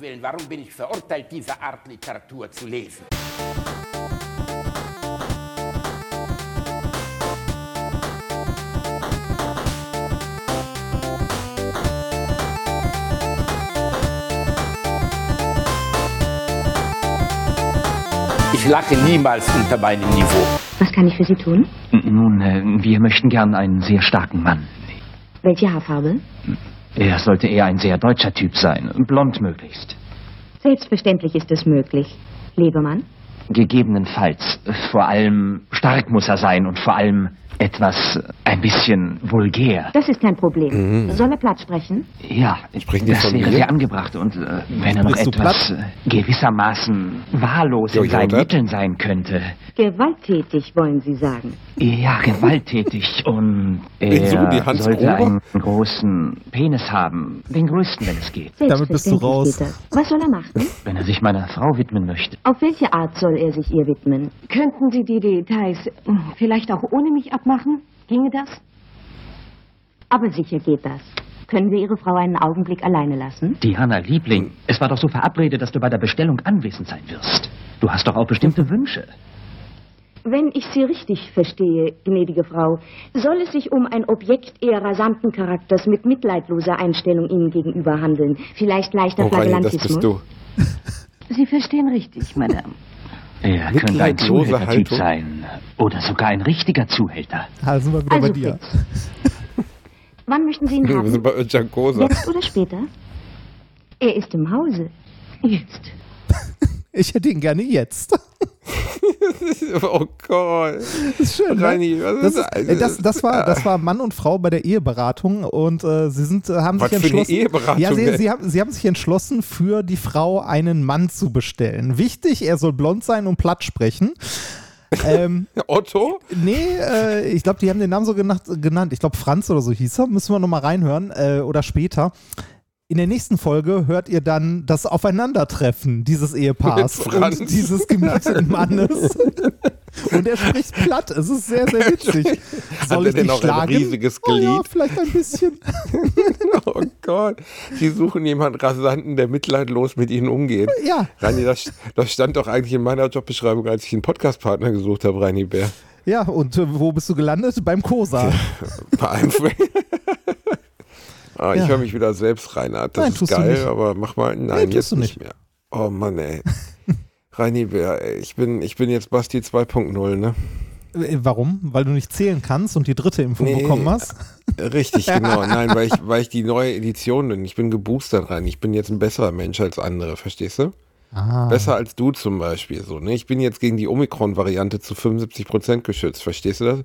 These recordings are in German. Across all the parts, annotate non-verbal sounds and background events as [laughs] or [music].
Willen, warum bin ich verurteilt, diese Art Literatur zu lesen? Ich lache niemals unter meinem Niveau. Was kann ich für Sie tun? Nun, äh, wir möchten gern einen sehr starken Mann. Welche Haarfarbe? Er sollte eher ein sehr deutscher Typ sein, blond möglichst. Selbstverständlich ist es möglich. Lebemann? Gegebenenfalls. Vor allem stark muss er sein und vor allem etwas äh, ein bisschen vulgär. Das ist kein Problem. Soll er Platz sprechen? Ja, Sprechen das von wäre mir? sehr angebracht und äh, wenn er noch Bist etwas platt? äh, gewissermaßen wahllos in Jojo, seinen? Mitteln sein könnte. Gewalttätig, wollen Sie sagen. Ja, gewalttätig [laughs] und so er Hans sollte Gruber? einen großen Penis haben. Den größten, wenn es geht. Damit bist du raus. Was soll er machen? Wenn er sich meiner Frau widmen möchte. Auf welche Art soll er sich ihr widmen? Könnten Sie die Details hm, vielleicht auch ohne mich abmachen? Ginge das? Aber sicher geht das. Können wir Ihre Frau einen Augenblick alleine lassen? Diana, Liebling, es war doch so verabredet, dass du bei der Bestellung anwesend sein wirst. Du hast doch auch bestimmte Wünsche. Wenn ich Sie richtig verstehe, gnädige Frau, soll es sich um ein Objekt eher rasanten Charakters mit mitleidloser Einstellung Ihnen gegenüber handeln. Vielleicht leichter Oh, Reini, das bist du. [laughs] Sie verstehen richtig, Madame. Er könnte ein Zuhältertyp Haltung. sein. Oder sogar ein richtiger Zuhälter. Also sind wir wieder Also bei dir. Wann möchten Sie ihn Wir sind haben? bei Giancosa. Jetzt oder später? Er ist im Hause. Jetzt. [laughs] Ich hätte ihn gerne jetzt. [laughs] Oh Gott. Das ist schön. Reini, ne? was das, ist das, das, war, [laughs] das war Mann und Frau bei der Eheberatung und äh, sie sind, äh, haben Was sich entschlossen. Eheberatung ja, sie, sie, haben, sie haben sich entschlossen, für die Frau einen Mann zu bestellen. Wichtig, er soll blond sein und platt sprechen. ähm, [laughs] Otto? nee, äh, ich glaube, die haben den Namen so genannt. genannt. Ich glaube, Franz oder so hieß er. Müssen wir nochmal reinhören äh, oder später. In der nächsten Folge hört ihr dann das Aufeinandertreffen dieses Ehepaars und dieses gemieteten Mannes. und er spricht platt. Es ist sehr, sehr witzig. Soll er ich denn auch ein schlagen? riesiges Oh ja, Glied? vielleicht ein bisschen. [laughs] Oh Gott. Die suchen jemanden Rasanten, der mitleidlos mit ihnen umgeht. Ja. Reini, das, das stand doch eigentlich in meiner Jobbeschreibung, als ich einen Podcast-Partner gesucht habe, Reini Bär. Ja, und äh, wo bist du gelandet? Beim Kosa. Bei einem [laughs] ah, ich Ja. höre mich wieder selbst, Reinhard. Das Nein, ist geil, aber mach mal. Nein, Nee, jetzt du nicht. mehr. Oh Mann, ey. [laughs] Reini ich bin, ich bin jetzt Basti 2.0, ne? Äh, Warum? Weil du nicht zählen kannst und die dritte Impfung Nee. bekommen hast? Richtig, genau. [laughs] Nein, weil ich, weil ich die neue Edition bin. Ich bin geboostert rein. Ich bin jetzt ein besserer Mensch als andere, verstehst du? Ah. Besser als du zum Beispiel. So, ne? Ich bin jetzt gegen die Omikron-Variante zu 75% geschützt, verstehst du das?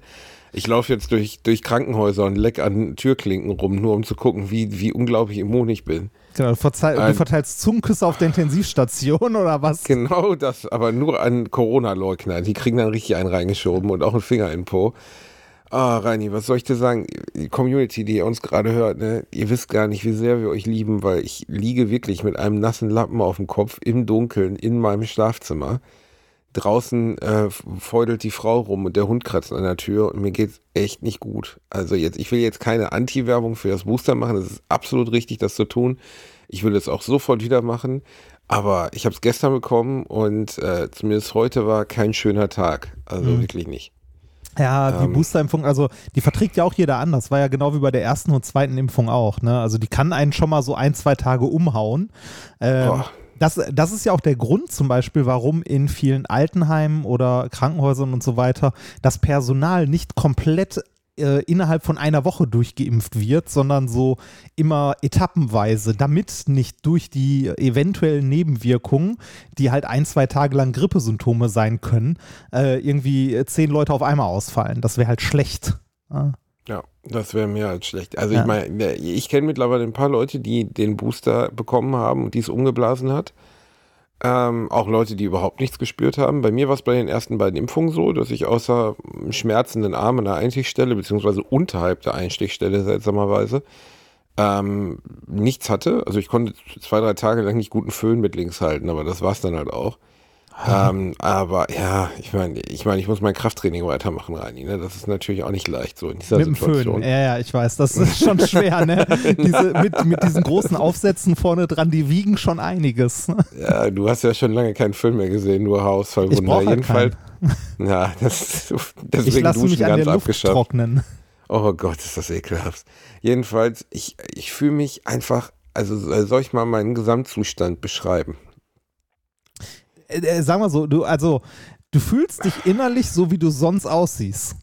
Ich laufe jetzt durch, durch Krankenhäuser und leck an Türklinken rum, nur um zu gucken, wie, wie unglaublich immun ich bin. Genau, du, verzeih- du verteilst Zungenküsse auf der Intensivstation [laughs] oder was? Genau das, aber nur an Corona-Leugner. Die kriegen dann richtig einen reingeschoben und auch einen Finger in den Po. Ah, Reini, was soll ich dir sagen? Die Community, die ihr uns gerade hört, ne, ihr wisst gar nicht, wie sehr wir euch lieben, weil ich liege wirklich mit einem nassen Lappen auf dem Kopf im Dunkeln in meinem Schlafzimmer. Draußen äh, feudelt die Frau rum und der Hund kratzt an der Tür und mir geht's echt nicht gut. Also jetzt, ich will jetzt keine Anti-Werbung für das Booster machen. Es ist absolut richtig, das zu tun. Ich will es auch sofort wieder machen. Aber ich habe es gestern bekommen und äh, zumindest heute war kein schöner Tag. Also wirklich nicht. Ja, die Ähm. Boosterimpfung, also die verträgt ja auch jeder anders. War ja genau wie bei der ersten und zweiten Impfung auch. Ne? Also die kann einen schon mal so ein, zwei Tage umhauen. Ähm, Boah. Das, das ist ja auch der Grund zum Beispiel, warum in vielen Altenheimen oder Krankenhäusern und so weiter das Personal nicht komplett äh, innerhalb von einer Woche durchgeimpft wird, sondern so immer etappenweise, damit nicht durch die eventuellen Nebenwirkungen, die halt ein, zwei Tage lang Grippesymptome sein können, äh, irgendwie zehn Leute auf einmal ausfallen. Das wäre halt schlecht. Ja. Ja, das wäre mehr als schlecht. Also Ja. ich meine, ich kenne mittlerweile ein paar Leute, die den Booster bekommen haben und die es umgeblasen hat. Ähm, auch Leute, die überhaupt nichts gespürt haben. Bei mir war es bei den ersten beiden Impfungen so, dass ich außer schmerzenden Arm an der Einstichstelle, beziehungsweise unterhalb der Einstichstelle seltsamerweise, ähm, nichts hatte. Also ich konnte zwei, drei Tage lang nicht guten Föhn mit links halten, aber das war es dann halt auch. Ähm, aber ja, ich meine, ich meine, ich muss mein Krafttraining weitermachen, Reini. Ne? Das ist natürlich auch nicht leicht so in dieser Mit dem Situation. Föhn. Ja, ja, ich weiß, das ist schon schwer, ne? [laughs] Diese, mit, mit diesen großen Aufsätzen vorne dran, die wiegen schon einiges. Ja, du hast ja schon lange keinen Film mehr gesehen, nur Ich Haarausfallwunder. halt Jedenfalls, ja, das, Ich deswegen lasse Duschen mich an ganz der Luft abgeschafft. trocknen. Oh Gott, ist das ekelhaft. Jedenfalls, ich, ich fühle mich einfach, also soll ich mal meinen Gesamtzustand beschreiben? Äh, äh, sag mal so, du, also, du fühlst dich innerlich so, wie du sonst aussiehst.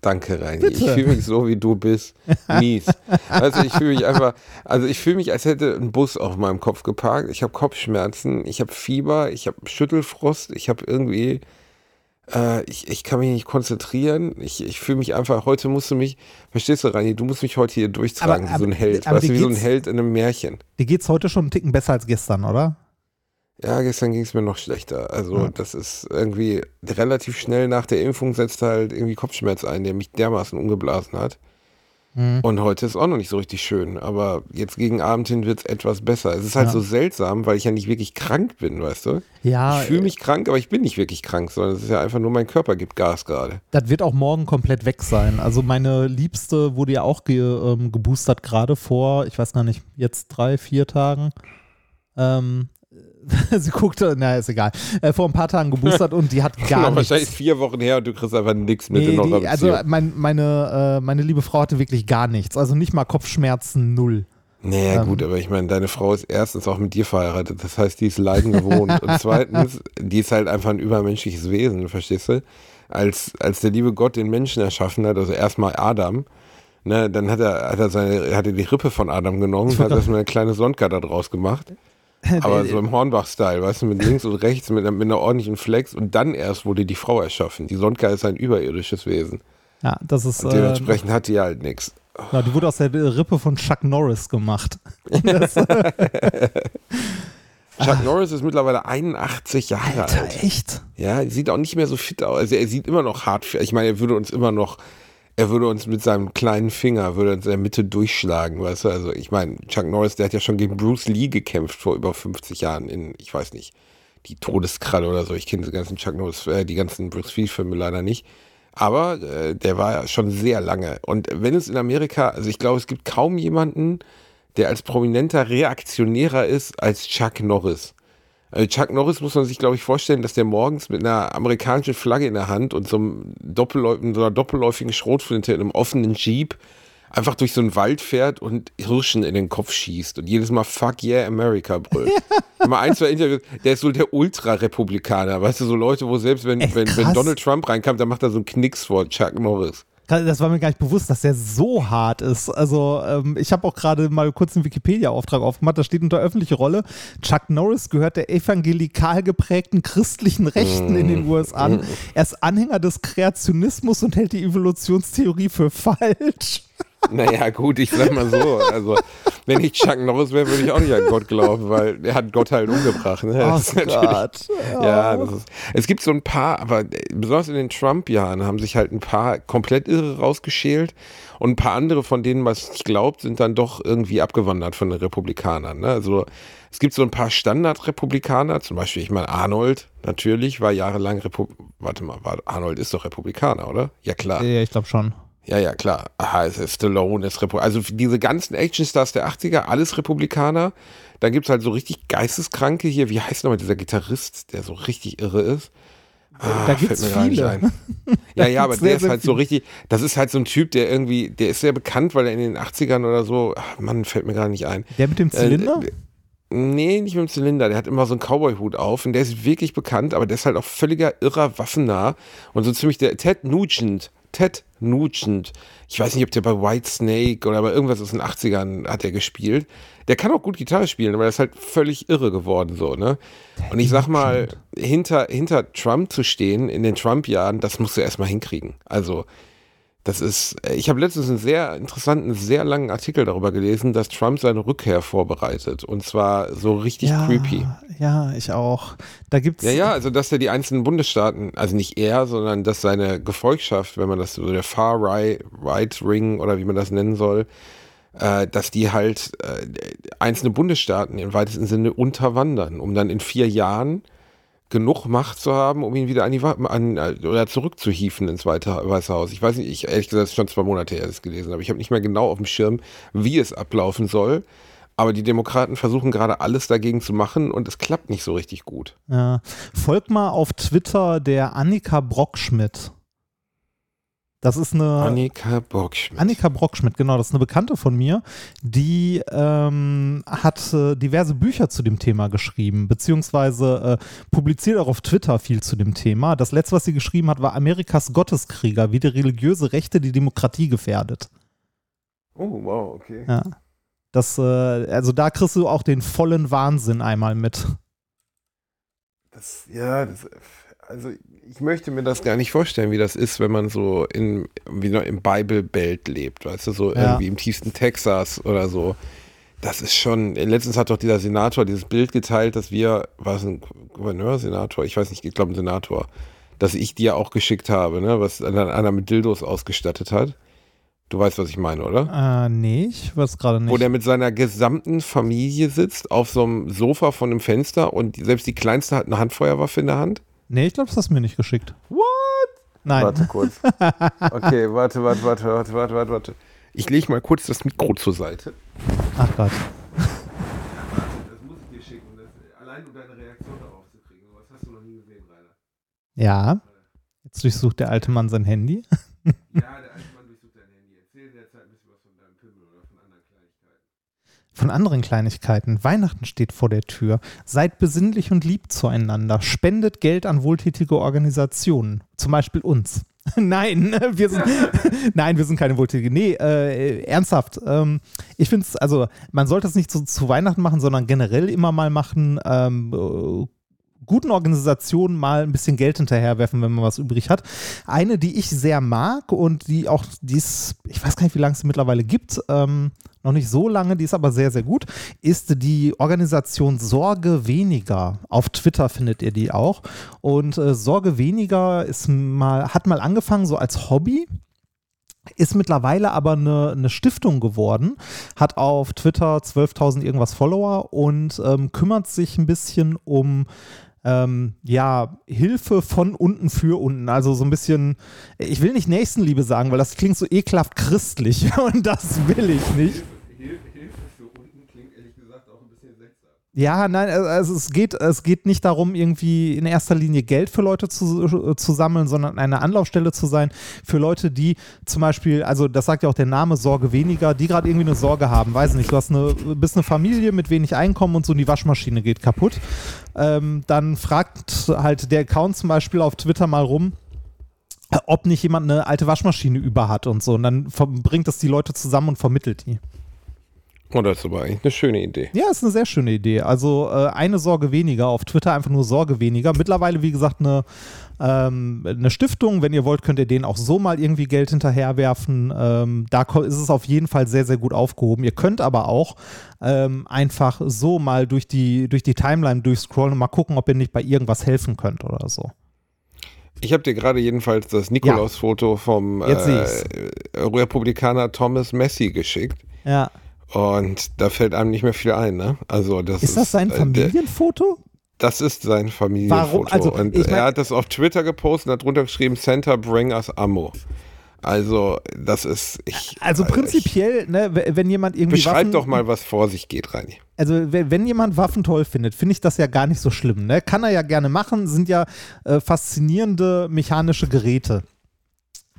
Danke, Reini. Bitte. Ich fühle mich so, wie du bist. Mies. Also ich fühle mich einfach, also ich fühle mich, als hätte ein Bus auf meinem Kopf geparkt. Ich habe Kopfschmerzen, ich habe Fieber, ich habe Schüttelfrost, ich habe irgendwie, äh, ich, ich kann mich nicht konzentrieren. Ich, ich fühle mich einfach, heute musst du mich, verstehst du, Reini, du musst mich heute hier durchtragen, Aber- wie so ein aber- Held. aber weißt du, wie so ein Held in einem Märchen. Dir geht's heute schon einen Ticken besser als gestern, oder? Ja, gestern ging es mir noch schlechter. Also Ja. das ist irgendwie relativ schnell nach der Impfung setzt halt irgendwie Kopfschmerz ein, der mich dermaßen umgeblasen hat. Mhm. Und heute ist auch noch nicht so richtig schön. Aber jetzt gegen Abend hin wird es etwas besser. Es ist halt Ja. so seltsam, weil ich ja nicht wirklich krank bin, weißt du? Ja, ich fühle mich krank, aber ich bin nicht wirklich krank, sondern es ist ja einfach nur mein Körper gibt Gas gerade. Das wird auch morgen komplett weg sein. Also meine Liebste wurde ja auch ge, ähm, geboostert gerade vor, ich weiß gar nicht, jetzt drei, vier Tagen. Ähm, [laughs] sie guckte, naja, ist egal, äh, vor ein paar Tagen geboostert und die hat [laughs] gar Noch nichts. wahrscheinlich vier Wochen her und du kriegst einfach nichts mit Nee, in die, also mein, meine, äh, meine liebe Frau hatte wirklich gar nichts. Also nicht mal Kopfschmerzen, null. Naja, Ähm. gut, aber ich meine, deine Frau ist erstens auch mit dir verheiratet. Das heißt, die ist Leiden gewohnt. Und [laughs] zweitens, die ist halt einfach ein übermenschliches Wesen, verstehst du? Als, als der liebe Gott den Menschen erschaffen hat, also erstmal Adam, ne, dann hat er, hat er seine, hat er die Rippe von Adam genommen und hat erstmal eine kleine Sondka da draus gemacht. [laughs] Aber so im Hornbach-Style, weißt du, mit links und rechts, mit, mit einer ordentlichen Flex und dann erst wurde die Frau erschaffen. Die Sondka ist ein überirdisches Wesen. Ja, das ist. Und Äh, dementsprechend hat die halt nichts. ja, die wurde aus der Rippe von Chuck Norris gemacht. [laughs] [laughs] Chuck Norris ist mittlerweile 81 Jahre alt. Alter, echt? Ja, sieht auch nicht mehr so fit aus. Also er sieht immer noch hart. Ich meine, er würde uns immer noch, er würde uns mit seinem kleinen Finger, würde uns in der Mitte durchschlagen, weißt du? Also ich meine, Chuck Norris, der hat ja schon gegen Bruce Lee gekämpft vor über 50 Jahren in, ich weiß nicht, die Todeskralle oder so. Ich kenne die ganzen Chuck Norris, äh, die ganzen Bruce Lee-Filme leider nicht. Aber äh, der war ja schon sehr lange. Und wenn es in Amerika, also ich glaube, es gibt kaum jemanden, der als prominenter Reaktionärer ist als Chuck Norris. Also Chuck Norris muss man sich, glaube ich, vorstellen, dass der morgens mit einer amerikanischen Flagge in der Hand und so, einem Doppelläu so einer doppelläufigen Schrotflinte in einem offenen Jeep einfach durch so einen Wald fährt und Hirschen in den Kopf schießt und jedes Mal Fuck yeah America brüllt. [laughs] Mal ein, zwei Interviews, der ist so der Ultra-Republikaner, weißt du, so Leute, wo selbst wenn, Echt wenn, wenn. Donald Trump reinkam, dann macht er so einen Knicks vor Chuck Norris. Das war mir gar nicht bewusst, dass der so hart ist. Also ähm, ich habe auch gerade mal kurz einen Wikipedia-Auftrag aufgemacht. Da steht unter öffentliche Rolle, Chuck Norris gehört der evangelikal geprägten christlichen Rechten in den USA an. Er ist Anhänger des Kreationismus und hält die Evolutionstheorie für falsch. Naja, gut, ich sag mal so. Also, wenn ich Chuck Norris wäre, würde ich auch nicht an Gott glauben, weil er hat Gott halt umgebracht. Ne? Das ist natürlich- Ja, das ist, es gibt so ein paar, aber besonders in den Trump-Jahren haben sich halt ein paar komplett irre rausgeschält und ein paar andere, von denen man es glaubt, sind dann doch irgendwie abgewandert von den Republikanern. Ne? Also es gibt so ein paar Standard-Republikaner, zum Beispiel, ich meine, Arnold natürlich war jahrelang Repu Warte mal, Arnold ist doch Republikaner, oder? Ja, klar. Ja, ich glaube schon. Ja, ja, klar. Aha, es ist Stallone, ist Repu Also diese ganzen Actionstars der 80er, alles Republikaner. Dann gibt es halt so richtig Geisteskranke hier. Wie heißt nochmal dieser Gitarrist, der so richtig irre ist? Ah, da fällt gibt's mir gar nicht viele. ein. [laughs] Ja, ja, aber der ist halt so richtig, das ist halt so ein Typ, der irgendwie, der ist sehr bekannt, weil er in den 80ern oder so, ach Mann, fällt mir gar nicht ein. Der mit dem Zylinder? Äh, Nee, nicht mit dem Zylinder. Der hat immer so einen Cowboy-Hut auf und der ist wirklich bekannt, aber der ist halt auch völliger irrer Waffennah und so ziemlich der Ted Nugent. Ted Nugent. Ich weiß nicht, ob der bei White Snake oder bei irgendwas aus den 80ern hat er gespielt. Der kann auch gut Gitarre spielen, aber der ist halt völlig irre geworden so, ne? Und ich sag mal, hinter, hinter Trump zu stehen in den Trump-Jahren, das musst du erstmal hinkriegen. Also, das ist, äh, ich habe letztens einen sehr interessanten, sehr langen Artikel darüber gelesen, dass Trump seine Rückkehr vorbereitet. Und zwar so richtig ja, creepy. Ja, ich auch. Da gibt's Ja, ja, also dass er die einzelnen Bundesstaaten, also nicht er, sondern dass seine Gefolgschaft, wenn man das so der Far Right, right Ring oder wie man das nennen soll, äh, dass die halt äh, einzelne Bundesstaaten im weitesten Sinne unterwandern, um dann in vier Jahren genug Macht zu haben, um ihn wieder an die an, oder zurückzuhieven ins Weite, Weiße Haus. Ich weiß nicht, ich ehrlich gesagt, es ist schon zwei Monate her, dass ich es gelesen habe. Ich habe nicht mehr genau auf dem Schirm, wie es ablaufen soll. Aber die Demokraten versuchen gerade alles dagegen zu machen und es klappt nicht so richtig gut. Ja. Folgt mal auf Twitter der Annika Brockschmidt. Das ist eine. Annika Bockschmidt. Annika Brockschmidt, genau, das ist eine Bekannte von mir, die ähm, hat äh, diverse Bücher zu dem Thema geschrieben, beziehungsweise äh, publiziert auch auf Twitter viel zu dem Thema. Das letzte, was sie geschrieben hat, war Amerikas Gotteskrieger, wie die religiöse Rechte die Demokratie gefährdet. Oh, wow, okay. Ja. Das, äh, also da kriegst du auch den vollen Wahnsinn einmal mit. Das, ja, das, also ich möchte mir das gar nicht vorstellen, wie das ist, wenn man so in, wie noch im Bible-Belt lebt, weißt du, so Ja. irgendwie im tiefsten Texas oder so. Das ist schon, letztens hat doch dieser Senator dieses Bild geteilt, dass wir, war es ein Gouverneur, Senator, ich weiß nicht, ich glaube ein Senator, dass ich dir auch geschickt habe, ne, was einer einer mit Dildos ausgestattet hat. Du weißt, was ich meine, oder? Äh, nee, ich weiß gerade nicht. Wo der mit seiner gesamten Familie sitzt, auf so einem Sofa von einem Fenster und selbst die Kleinste hat eine Handfeuerwaffe in der Hand. Nee, ich glaube, das hast du mir nicht geschickt. What? Nein. Warte kurz. [laughs] Okay, warte, warte, warte, warte, warte, warte, warte. Ich lege mal kurz das Mikro zur Seite. Ach Gott. Das muss ich dir schicken, allein um deine Reaktion darauf zu kriegen. Was hast du noch nie gesehen, Rainer? Ja. Jetzt durchsucht der alte Mann sein Handy. Ja, der alte Mann durchsucht dein Handy. Erzähl in der Zeit ein bisschen was von deinem Pimmel oder von anderen Kleinigkeiten. Von anderen Kleinigkeiten. Weihnachten steht vor der Tür. Seid besinnlich und lieb zueinander. Spendet Geld an wohltätige Organisationen. Zum Beispiel uns. [laughs] Nein, wir sind, [laughs] nein, wir sind keine wohltätige. Nee, äh, ernsthaft. Ähm, ich finde es, also, man sollte es nicht zu, zu Weihnachten machen, sondern generell immer mal machen. Ähm, äh, guten Organisationen mal ein bisschen Geld hinterherwerfen, wenn man was übrig hat. Eine, die ich sehr mag und die auch, die ist, ich weiß gar nicht, wie lange es mittlerweile gibt, ähm, noch nicht so lange, die ist aber sehr, sehr gut, ist die Organisation Sorge weniger. Auf Twitter findet ihr die auch. Und äh, Sorge weniger ist mal, hat mal angefangen so als Hobby ist mittlerweile aber eine, eine Stiftung geworden, hat auf Twitter 12.000 irgendwas Follower und ähm, kümmert sich ein bisschen um ähm, ja, Hilfe von unten für unten. Also so ein bisschen, ich will nicht Nächstenliebe sagen, weil das klingt so ekelhaft christlich [laughs] und das will ich nicht. Hilfe für unten klingt ehrlich gesagt auch ein bisschen seltsam. Ja, nein, also es geht, es geht nicht darum, irgendwie in erster Linie Geld für Leute zu, zu sammeln, sondern eine Anlaufstelle zu sein für Leute, die zum Beispiel, also das sagt ja auch der Name Sorge weniger, die gerade irgendwie eine Sorge haben. Weiß nicht, du hast eine, bist eine Familie mit wenig Einkommen und so und die Waschmaschine geht kaputt. Ähm, dann fragt halt der Account zum Beispiel auf Twitter mal rum, ob nicht jemand eine alte Waschmaschine über hat und so. Und dann bringt das die Leute zusammen und vermittelt die. Oh, das ist aber eigentlich eine schöne Idee. Ja, ist eine sehr schöne Idee. Also äh, eine Sorge weniger, auf Twitter einfach nur Sorge weniger. Mittlerweile, wie gesagt, eine, ähm, eine Stiftung. Wenn ihr wollt, könnt ihr denen auch so mal irgendwie Geld hinterherwerfen. Ähm, da ist es auf jeden Fall sehr, sehr gut aufgehoben. Ihr könnt aber auch ähm, einfach so mal durch die, durch die Timeline durchscrollen und mal gucken, ob ihr nicht bei irgendwas helfen könnt oder so. Ich habe dir gerade jedenfalls das Nikolaus-Foto vom Jetzt äh, Republikaner Thomas Messi geschickt. Ja. Und da fällt einem nicht mehr viel ein, ne? Also das Ist das sein äh, Familienfoto? Das ist sein Familienfoto. Warum? Also, und ich mein- er hat das auf Twitter gepostet und hat drunter geschrieben, Santa bring us ammo. Also, das ist. Ich, Also äh, prinzipiell, ne, w- wenn jemand Ich, irgendwie beschreib Waffen, doch mal, was vor sich geht, Reini. also wenn, wenn jemand Waffen toll findet, finde ich das ja gar nicht so schlimm. Ne? Kann er ja gerne machen, sind ja äh, faszinierende mechanische Geräte.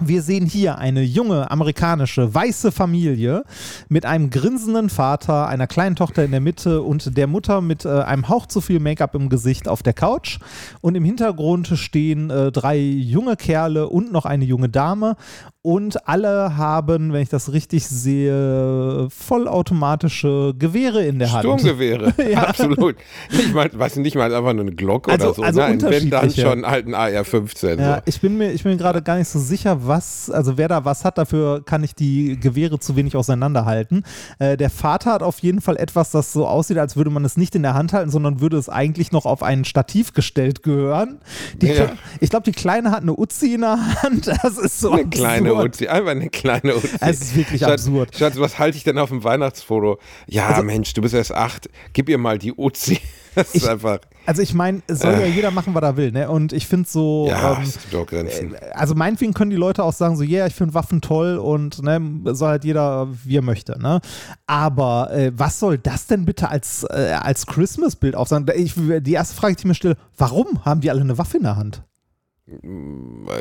Wir sehen hier eine junge amerikanische weiße Familie mit einem grinsenden Vater, einer kleinen Tochter in der Mitte und der Mutter mit äh, einem Hauch zu viel Make-up im Gesicht auf der Couch. Und im Hintergrund stehen äh, drei junge Kerle und noch eine junge Dame. Und alle haben, wenn ich das richtig sehe, vollautomatische Gewehre in der Hand. Sturmgewehre, [laughs] Ja. absolut. Ich meine, weißt du, nicht mal einfach nur eine Glocke Also- oder so. also Nein, wenn dann schon ein AR-15. Ja, so. ich bin mir, ich bin mir gerade gar nicht so sicher, was, also wer da was hat, dafür kann ich die Gewehre zu wenig auseinanderhalten. Äh, der Vater hat auf jeden Fall etwas, das so aussieht, als würde man es nicht in der Hand halten, sondern würde es eigentlich noch auf ein Stativ gestellt gehören. Die, Ja. Ich glaube, die Kleine hat eine Uzi in der Hand. [laughs] Das ist so Eine kleine kleine. Uzi, einfach eine kleine Uzi. Es ist wirklich Schatz, absurd. Schatz, was halte ich denn auf dem Weihnachtsfoto? Ja, Also- Mensch, du bist erst acht, gib ihr mal die Uzi. [laughs] Das ist Ich- einfach, Also ich meine, es soll ja jeder machen, was er will, ne? Und ich finde so, ja, ähm, es gibt auch Grenzen. also meinetwegen können die Leute auch sagen so, ja, yeah, ich finde Waffen toll und ne, soll halt jeder, wie er möchte, ne? Aber äh, was soll das denn bitte als, äh, als Christmas-Bild aufsagen? Ich, die erste Frage, die ich mir stelle, warum haben die alle eine Waffe in der Hand?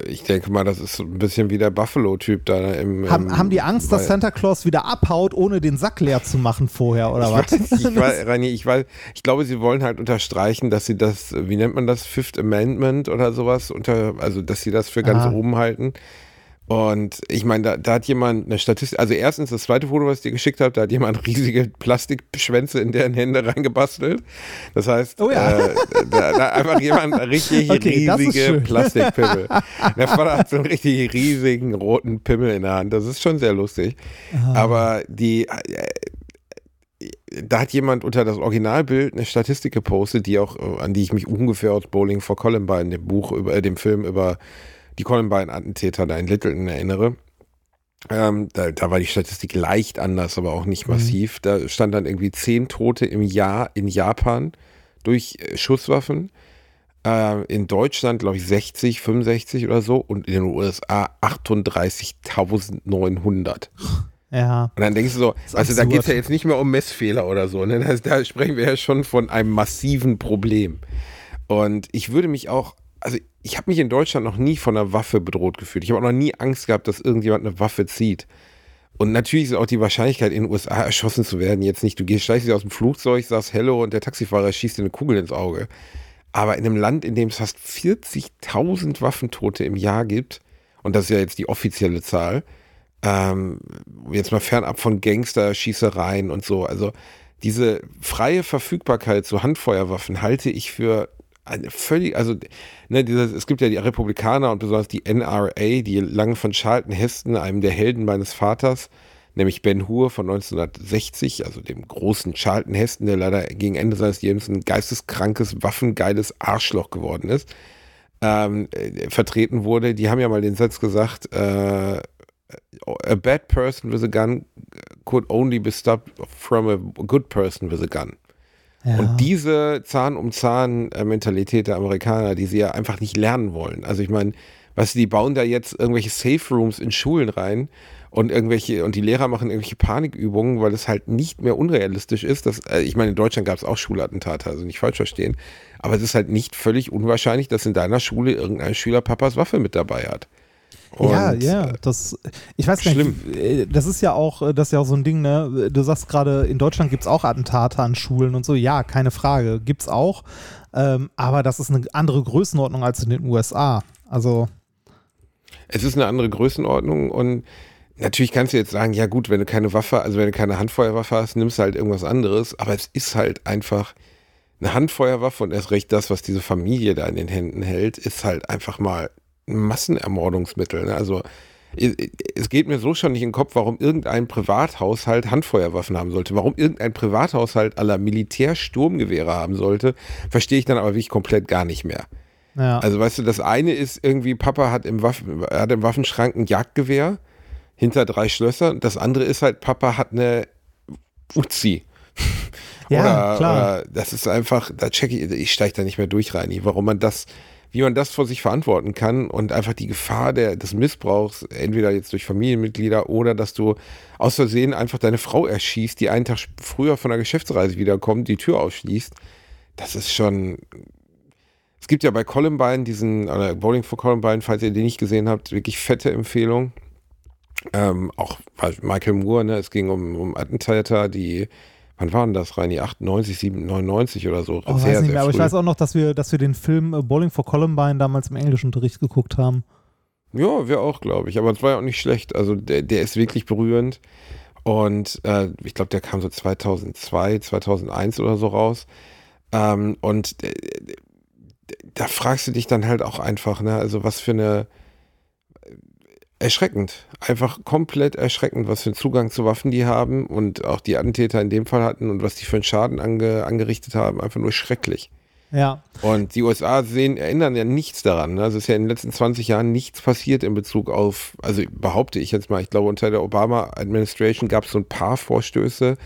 Ich denke mal, das ist ein bisschen wie der Buffalo-Typ da im. Haben, im- haben die Angst, dass Santa Claus wieder abhaut, ohne den Sack leer zu machen vorher, oder was? weiß, ich weiß, Rani, ich weiß, ich glaube, sie wollen halt unterstreichen, dass sie das, wie nennt man das, Fifth Amendment oder sowas, unter, also dass sie das für ganz Ah. oben halten. Und ich meine, da, da hat jemand eine Statistik, also erstens das zweite Foto, was ich dir geschickt habe, da hat jemand [laughs] riesige Plastikschwänze in deren Hände reingebastelt. Das heißt, Oh ja. äh, da, da einfach jemand richtig [laughs] Okay, riesige. Plastikpimmel. [laughs] Der Vater hat so einen richtig riesigen roten Pimmel in der Hand. Das ist schon sehr lustig. Ah. Aber die, äh, da hat jemand unter das Originalbild eine Statistik gepostet, die auch, äh, an die ich mich ungefähr aus Bowling for Columbine, dem Buch über, äh, dem Film über die Columbine-Attentäter da in Littleton erinnere. Ähm, da, da war die Statistik leicht anders, aber auch nicht massiv. Da stand dann irgendwie zehn Tote im Jahr in Japan durch äh, Schusswaffen. Äh, in Deutschland, glaube ich, 60, 65 oder so und in den USA 38.900. Ja. Und dann denkst du so, also da geht es ja jetzt nicht mehr um Messfehler oder so. Ne? Da, da sprechen wir ja schon von einem massiven Problem. Und ich würde mich auch, also ich habe mich in Deutschland noch nie von einer Waffe bedroht gefühlt. Ich habe auch noch nie Angst gehabt, dass irgendjemand eine Waffe zieht. Und natürlich ist auch die Wahrscheinlichkeit, in den USA erschossen zu werden, jetzt nicht, du gehst, steigst aus dem Flugzeug, sagst Hello und der Taxifahrer schießt dir eine Kugel ins Auge. Aber in einem Land, in dem es fast 40.000 Waffentote im Jahr gibt, und das ist ja jetzt die offizielle Zahl, ähm, jetzt mal fernab von Gangster-Schießereien und so, also diese freie Verfügbarkeit zu Handfeuerwaffen halte ich für völlig, also ne, dieses, es gibt ja die Republikaner und besonders die NRA, die lange von Charlton Heston, einem der Helden meines Vaters, nämlich Ben Hur von 1960, also dem großen Charlton Heston, der leider gegen Ende seines Lebens ein geisteskrankes, waffengeiles Arschloch geworden ist, ähm, äh, vertreten wurde. Die haben ja mal den Satz gesagt, äh, a bad person with a gun could only be stopped from a good person with a gun. Ja. Und diese Zahn-um-Zahn-Mentalität der Amerikaner, die sie ja einfach nicht lernen wollen. Also ich meine, was die bauen da jetzt irgendwelche Safe Rooms in Schulen rein und irgendwelche und die Lehrer machen irgendwelche Panikübungen, weil es halt nicht mehr unrealistisch ist. Dass, äh, ich meine, in Deutschland gab es auch Schulattentate, also nicht falsch verstehen. Aber es ist halt nicht völlig unwahrscheinlich, dass in deiner Schule irgendein Schüler Papas Waffe mit dabei hat. Ja, Und, ja, äh, das, ich weiß gar nicht, äh, das ist ja auch, äh, das ist ja auch so ein Ding, ne, du sagst gerade, in Deutschland gibt es auch Attentate an Schulen und so, ja, keine Frage, gibt's auch, ähm, aber das ist eine andere Größenordnung als in den USA, also, Es ist eine andere Größenordnung und natürlich kannst du jetzt sagen, ja gut, wenn du keine Waffe, also wenn du keine Handfeuerwaffe hast, nimmst du halt irgendwas anderes, aber es ist halt einfach eine Handfeuerwaffe und erst recht das, was diese Familie da in den Händen hält, ist halt einfach mal Massenermordungsmittel. Ne? Also es geht mir so schon nicht in den Kopf, warum irgendein Privathaushalt Handfeuerwaffen haben sollte. Warum irgendein Privathaushalt aller Militärsturmgewehre haben sollte, verstehe ich dann aber wirklich komplett gar nicht mehr. ja. Also weißt du, das eine ist irgendwie, Papa hat im, Waffen, hat im Waffenschrank ein Jagdgewehr hinter drei Schlössern. Das andere ist halt, Papa hat eine Uzi. Ja, oder, klar. oder das ist einfach, da check ich, ich steige da nicht mehr durch rein, warum man das, wie man das vor sich verantworten kann und einfach die Gefahr der, des Missbrauchs, entweder jetzt durch Familienmitglieder oder dass du aus Versehen einfach deine Frau erschießt, die einen Tag früher von der Geschäftsreise wiederkommt, die Tür aufschließt. Das ist schon, es gibt ja bei Columbine diesen, oder Bowling for Columbine, falls ihr den nicht gesehen habt, wirklich fette Empfehlung. Ähm, auch bei Michael Moore, ne? es ging um, um Attentäter, die, wann waren das, Reini? 98, 7, 99 oder so. Oh, weiß nicht mehr, aber ich weiß auch noch, dass wir, dass wir den Film Bowling for Columbine damals im Englischunterricht geguckt haben. Ja, wir auch, glaube ich. Aber es war ja auch nicht schlecht. Also der, der ist wirklich berührend. Und äh, ich glaube, der kam so 2002, 2001 oder so raus. Ähm, und äh, da fragst du dich dann halt auch einfach, ne? Also was für eine erschreckend, einfach komplett erschreckend, was für einen Zugang zu Waffen die haben und auch die Attentäter in dem Fall hatten und was die für einen Schaden ange, angerichtet haben, einfach nur schrecklich. Ja. Und die USA sehen, erinnern ja nichts daran. Also es ist ja in den letzten 20 Jahren nichts passiert in Bezug auf, also behaupte ich jetzt mal, ich glaube unter der Obama-Administration gab es so ein paar Vorstöße,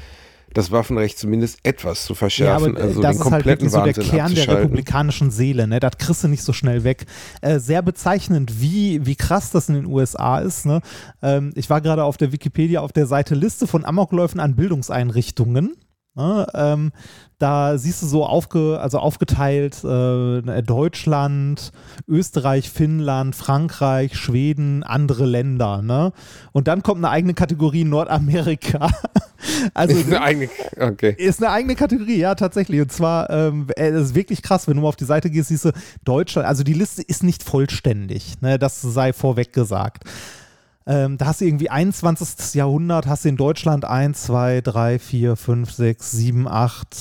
das Waffenrecht zumindest etwas zu Ja, verschärfen, aber äh, also das den ist halt wirklich so der Wahnsinn Kern der republikanischen Seele, ne? Das kriegst du nicht so schnell weg. Äh, sehr bezeichnend, wie, wie krass das in den USA ist, ne? Ähm, ich war gerade auf der Wikipedia auf der Seite Liste von Amokläufen an Bildungseinrichtungen. Ne? Ähm, da siehst du so aufge, also aufgeteilt äh, Deutschland, Österreich, Finnland, Frankreich, Schweden, andere Länder. Ne? Und dann kommt eine eigene Kategorie Nordamerika. [laughs] also ist eine eigene, okay. ist eine eigene Kategorie, ja, tatsächlich. Und zwar, ähm, äh, es ist wirklich krass, wenn du mal auf die Seite gehst, siehst du Deutschland, also die Liste ist nicht vollständig, ne, das sei vorweg gesagt. Ähm, da hast du irgendwie 21. Jahrhundert, hast du in Deutschland 1, 2, 3, 4, 5, 6, 7, 8,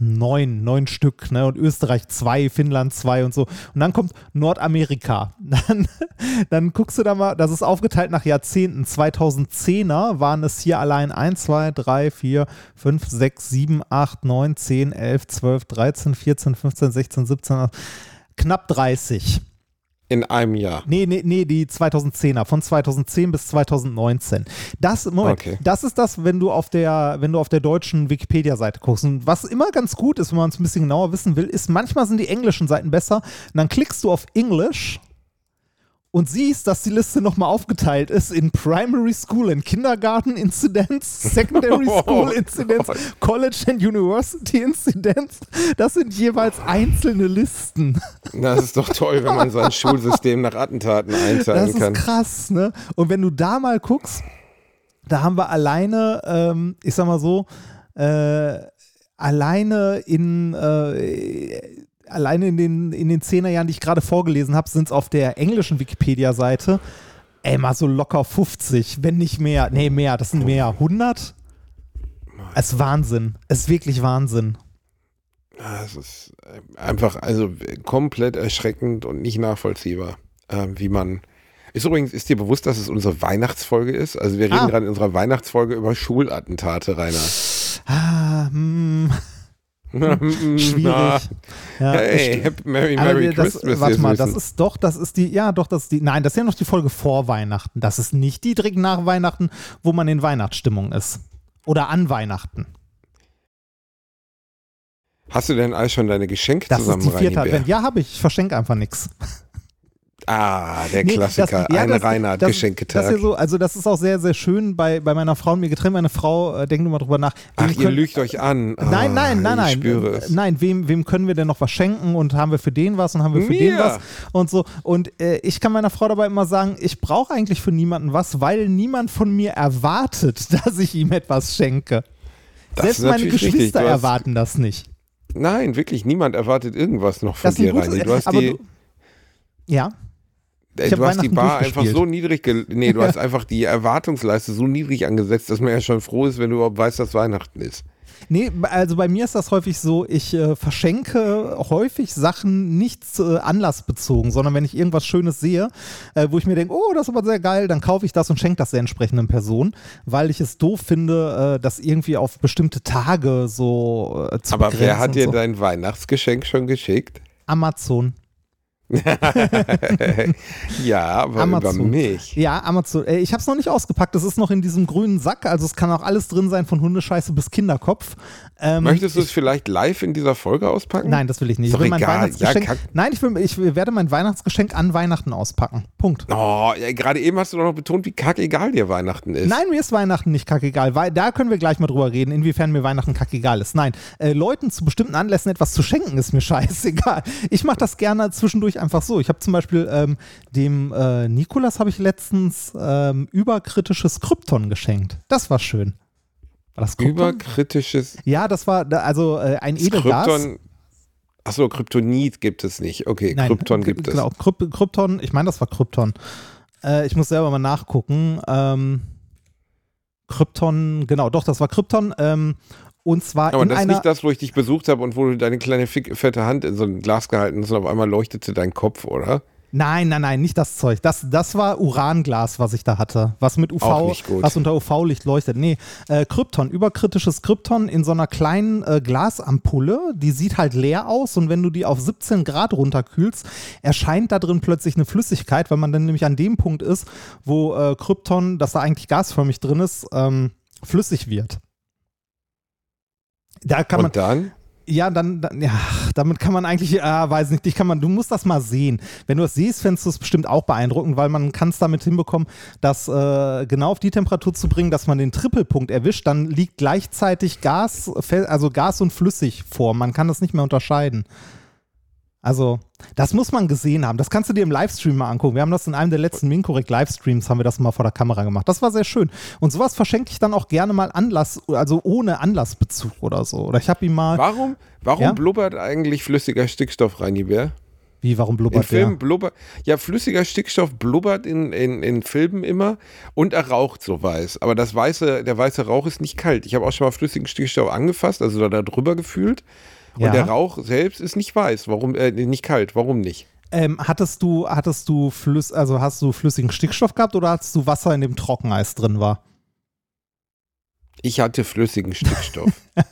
9, 9 Stück, ne? Und Österreich 2, Finnland 2 und so. Und dann kommt Nordamerika. [laughs] Dann, dann guckst du da mal, das ist aufgeteilt nach Jahrzehnten. 2010er waren es hier allein 1, 2, 3, 4, 5, 6, 7, 8, 9, 10, 11, 12, 13, 14, 15, 16, 17, 18, knapp 30. In einem Jahr. Nee, nee, nee, die 2010er, von 2010 bis 2019. Das, Moment, Okay. das ist das, wenn du auf der, wenn du auf der deutschen Wikipedia-Seite guckst. Und was immer ganz gut ist, wenn man es ein bisschen genauer wissen will, ist, manchmal sind die englischen Seiten besser. Und dann klickst du auf English und siehst, dass die Liste nochmal aufgeteilt ist in Primary School and Kindergarten Incidents, [laughs] Secondary School Incidents, College and University Incidents. Das sind jeweils einzelne Listen. Das ist doch toll, wenn man sein Schulsystem nach Attentaten Das einteilen ist kann. krass, ne? Und wenn du da mal guckst, da haben wir alleine, ähm, ich sag mal so, äh, alleine in äh, alleine in den, in den Zehnerjahren, die ich gerade vorgelesen habe, sind es auf der englischen Wikipedia-Seite ey, mal so locker 50, wenn nicht mehr. Nee, mehr, das sind mehr. 100? Es ist Wahnsinn. Es ist wirklich Wahnsinn. Ah, Es ist äh, einfach, also komplett erschreckend und nicht nachvollziehbar, äh, wie man. Ist übrigens, ist dir bewusst, dass es unsere Weihnachtsfolge ist? Also wir reden Ah. gerade in unserer Weihnachtsfolge über Schulattentate, Rainer. Ah, hm, schwierig. Ja, Hey, Happy Merry Merry das, Christmas. warte mal, das ist doch, das ist die, ja doch, das ist die, nein, das ist ja noch die Folge vor Weihnachten. Das ist nicht die direkt nach Weihnachten, wo man in Weihnachtsstimmung ist. Oder an Weihnachten. Hast du denn all schon deine Geschenke Das ist zusammen, die vierte Advent. Ja, habe ich. Ich verschenke einfach nichts. Ah, der Nee, Klassiker. das- ja, Ein das- Reinhard das- Geschenketag. Das ist ja so, also das ist auch sehr, sehr schön bei, bei meiner Frau und mir getrennt. Meine Frau, äh, denkt nur mal drüber nach. Ach, ihr können- lügt euch an. Ah, Nein, nein, nein, nein. Ich spüre es. Nein, wem, wem können wir denn noch was schenken und haben wir für den was und haben wir für den Mir. was und so. Und äh, ich kann meiner Frau dabei immer sagen, ich brauche eigentlich für niemanden was, weil niemand von mir erwartet, [laughs] dass ich ihm etwas schenke. Das Selbst ist meine. Geschwister erwarten das nicht. Nein, wirklich, niemand erwartet irgendwas noch von dir, Reini. Du hast die, du, ja, ich hab du hast die Bar einfach so niedrig, nee, du hast [laughs] einfach die Erwartungsleiste so niedrig angesetzt, dass man ja schon froh ist, wenn du überhaupt weißt, dass Weihnachten ist. Nee, also bei mir ist das häufig so, ich äh, verschenke häufig Sachen nicht äh, anlassbezogen, sondern wenn ich irgendwas Schönes sehe, äh, wo ich mir denke, oh, das ist aber sehr geil, dann kaufe ich das und schenke das der entsprechenden Person, weil ich es doof finde, äh, das irgendwie auf bestimmte Tage so äh, zu Aber wer hat dir so. dein Weihnachtsgeschenk schon geschickt? Amazon. [laughs] ja, aber Amazon. über mich. Ja, Amazon. Ich habe es noch nicht ausgepackt. Es ist noch in diesem grünen Sack. Also es kann auch alles drin sein, von Hundescheiße bis Kinderkopf. Ähm, Möchtest du es vielleicht live in dieser Folge auspacken? Nein, das will ich nicht. Ist Ich will mein egal. Weihnachtsgeschenk. Ja, nein, ich, will, ich werde mein Weihnachtsgeschenk an Weihnachten auspacken. Punkt. Oh, ja, gerade eben hast du doch noch betont, wie kackegal dir Weihnachten ist. Nein, mir ist Weihnachten nicht kackegal, weil da können wir gleich mal drüber reden, inwiefern mir Weihnachten kackegal ist. Nein, äh, Leuten zu bestimmten Anlässen etwas zu schenken, ist mir [laughs] scheißegal. Ich mache das gerne zwischendurch einfach so. Ich habe zum Beispiel ähm, dem äh, Nikolas habe ich letztens ähm, überkritisches Krypton geschenkt. Das war schön. War das Krypton? Überkritisches ja, das war also äh, ein Edelgas. Krypton. Achso, Kryptonit gibt es nicht. Okay, Nein, Krypton g- gibt es. Genau, Kryp Krypton, ich meine, das war Krypton. Äh, ich muss selber mal nachgucken. Ähm, Krypton, genau, doch, das war Krypton. Ähm, und zwar Aber in das ist nicht das, wo ich dich besucht habe und wo du deine kleine fette Hand in so ein Glas gehalten hast und auf einmal leuchtete dein Kopf, oder? Nein, nein, nein, nicht das Zeug. Das, das war Uranglas, was ich da hatte. Was mit UV, was unter UV-Licht leuchtet. Nee, äh, Krypton, überkritisches Krypton in so einer kleinen äh, Glasampulle. Die sieht halt leer aus und wenn du die auf 17 Grad runterkühlst, erscheint da drin plötzlich eine Flüssigkeit, weil man dann nämlich an dem Punkt ist, wo äh, Krypton, das da eigentlich gasförmig drin ist, ähm, flüssig wird. Da kann man, Und dann? ja, dann, dann, ja, damit kann man eigentlich, äh, weiß nicht, ich kann man, du musst das mal sehen. Wenn du das siehst, fändest du es bestimmt auch beeindruckend, weil man kann es damit hinbekommen, das äh, genau auf die Temperatur zu bringen, dass man den Trippelpunkt erwischt, dann liegt gleichzeitig Gas, also Gas und flüssig vor. Man kann das nicht mehr unterscheiden. Also, das muss man gesehen haben. Das kannst du dir im Livestream mal angucken. Wir haben das in einem der letzten Minkorrekt Livestreams haben wir das mal vor der Kamera gemacht. Das war sehr schön. Und sowas verschenke ich dann auch gerne mal Anlass, also ohne Anlassbezug oder so. Oder ich habe ihm mal, Warum, warum Ja? blubbert eigentlich flüssiger Stickstoff, Reini Bär? wie, warum In blubbert der? Filmen blubbert, ja, flüssiger Stickstoff blubbert in, in, in Filmen immer und er raucht so weiß. Aber das weiße, der weiße Rauch ist nicht kalt. Ich habe auch schon mal flüssigen Stickstoff angefasst, also da drüber gefühlt. Und Ja. der Rauch selbst ist nicht weiß. Warum, äh, nicht kalt? Warum nicht? Ähm, hattest du, hattest du Flüss, also hast du flüssigen Stickstoff gehabt oder hattest du Wasser, in dem Trockeneis drin war? Ich hatte flüssigen Stickstoff. [laughs]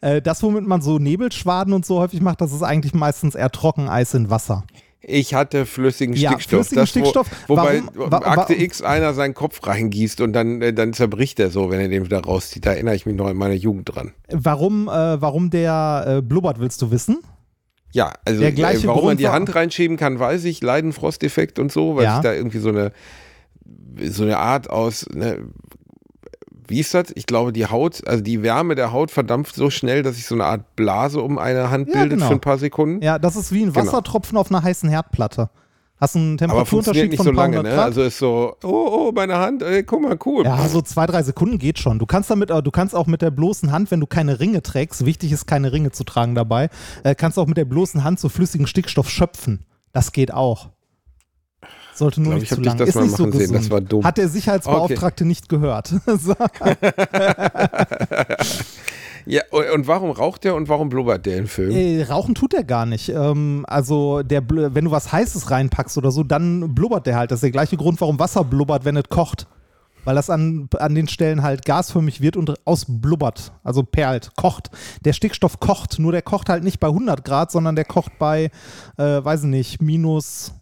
Äh, das, womit man so Nebelschwaden und so häufig macht, das ist eigentlich meistens eher Trockeneis in Wasser. Ich hatte flüssigen Ja, Stickstoff. flüssigen das, Stickstoff. Wo, wobei Warum- wa- Akte wa- X einer seinen Kopf reingießt und dann, äh, dann zerbricht er so, wenn er den wieder rauszieht. Da erinnere ich mich noch in meiner Jugend dran. Warum, äh, warum der äh, blubbert, willst du wissen? Ja, also Der gleiche äh, warum man Grund die war- Hand reinschieben kann, weiß ich. Leidenfrosteffekt und so, weil Ja. sich da irgendwie so eine, so eine Art aus, ne, wie ist das? Ich glaube, die Haut, also die Wärme der Haut verdampft so schnell, dass sich so eine Art Blase um eine Hand Ja, bildet genau. für ein paar Sekunden. Ja, das ist wie ein Genau. Wassertropfen auf einer heißen Herdplatte. Hast einen Temperaturunterschied von so lange, ne? Grad. Also ist so, oh, oh, meine Hand, ey, guck mal, cool. Ja, so zwei, drei Sekunden geht schon. Du kannst damit, äh, du kannst auch mit der bloßen Hand, wenn du keine Ringe trägst, wichtig ist, keine Ringe zu tragen dabei, äh, kannst auch mit der bloßen Hand so flüssigen Stickstoff schöpfen. Das geht auch. Sollte nur Glaub, nicht ich zu lang. das Ist nicht so machen sehen, gesund. das war dumm. Hat der Sicherheitsbeauftragte nicht gehört. [laughs] [laughs] Ja, und, warum raucht der und warum blubbert der im Film? äh, rauchen tut er gar nicht. Ähm, also der, wenn du was Heißes reinpackst oder so, dann blubbert der halt. Das ist der gleiche Grund, warum Wasser blubbert, wenn es kocht. Weil das an, an den Stellen halt gasförmig wird und ausblubbert, also perlt, kocht. Der Stickstoff kocht, nur der kocht halt nicht bei 100 Grad, sondern der kocht bei, äh, weiß ich nicht, minus,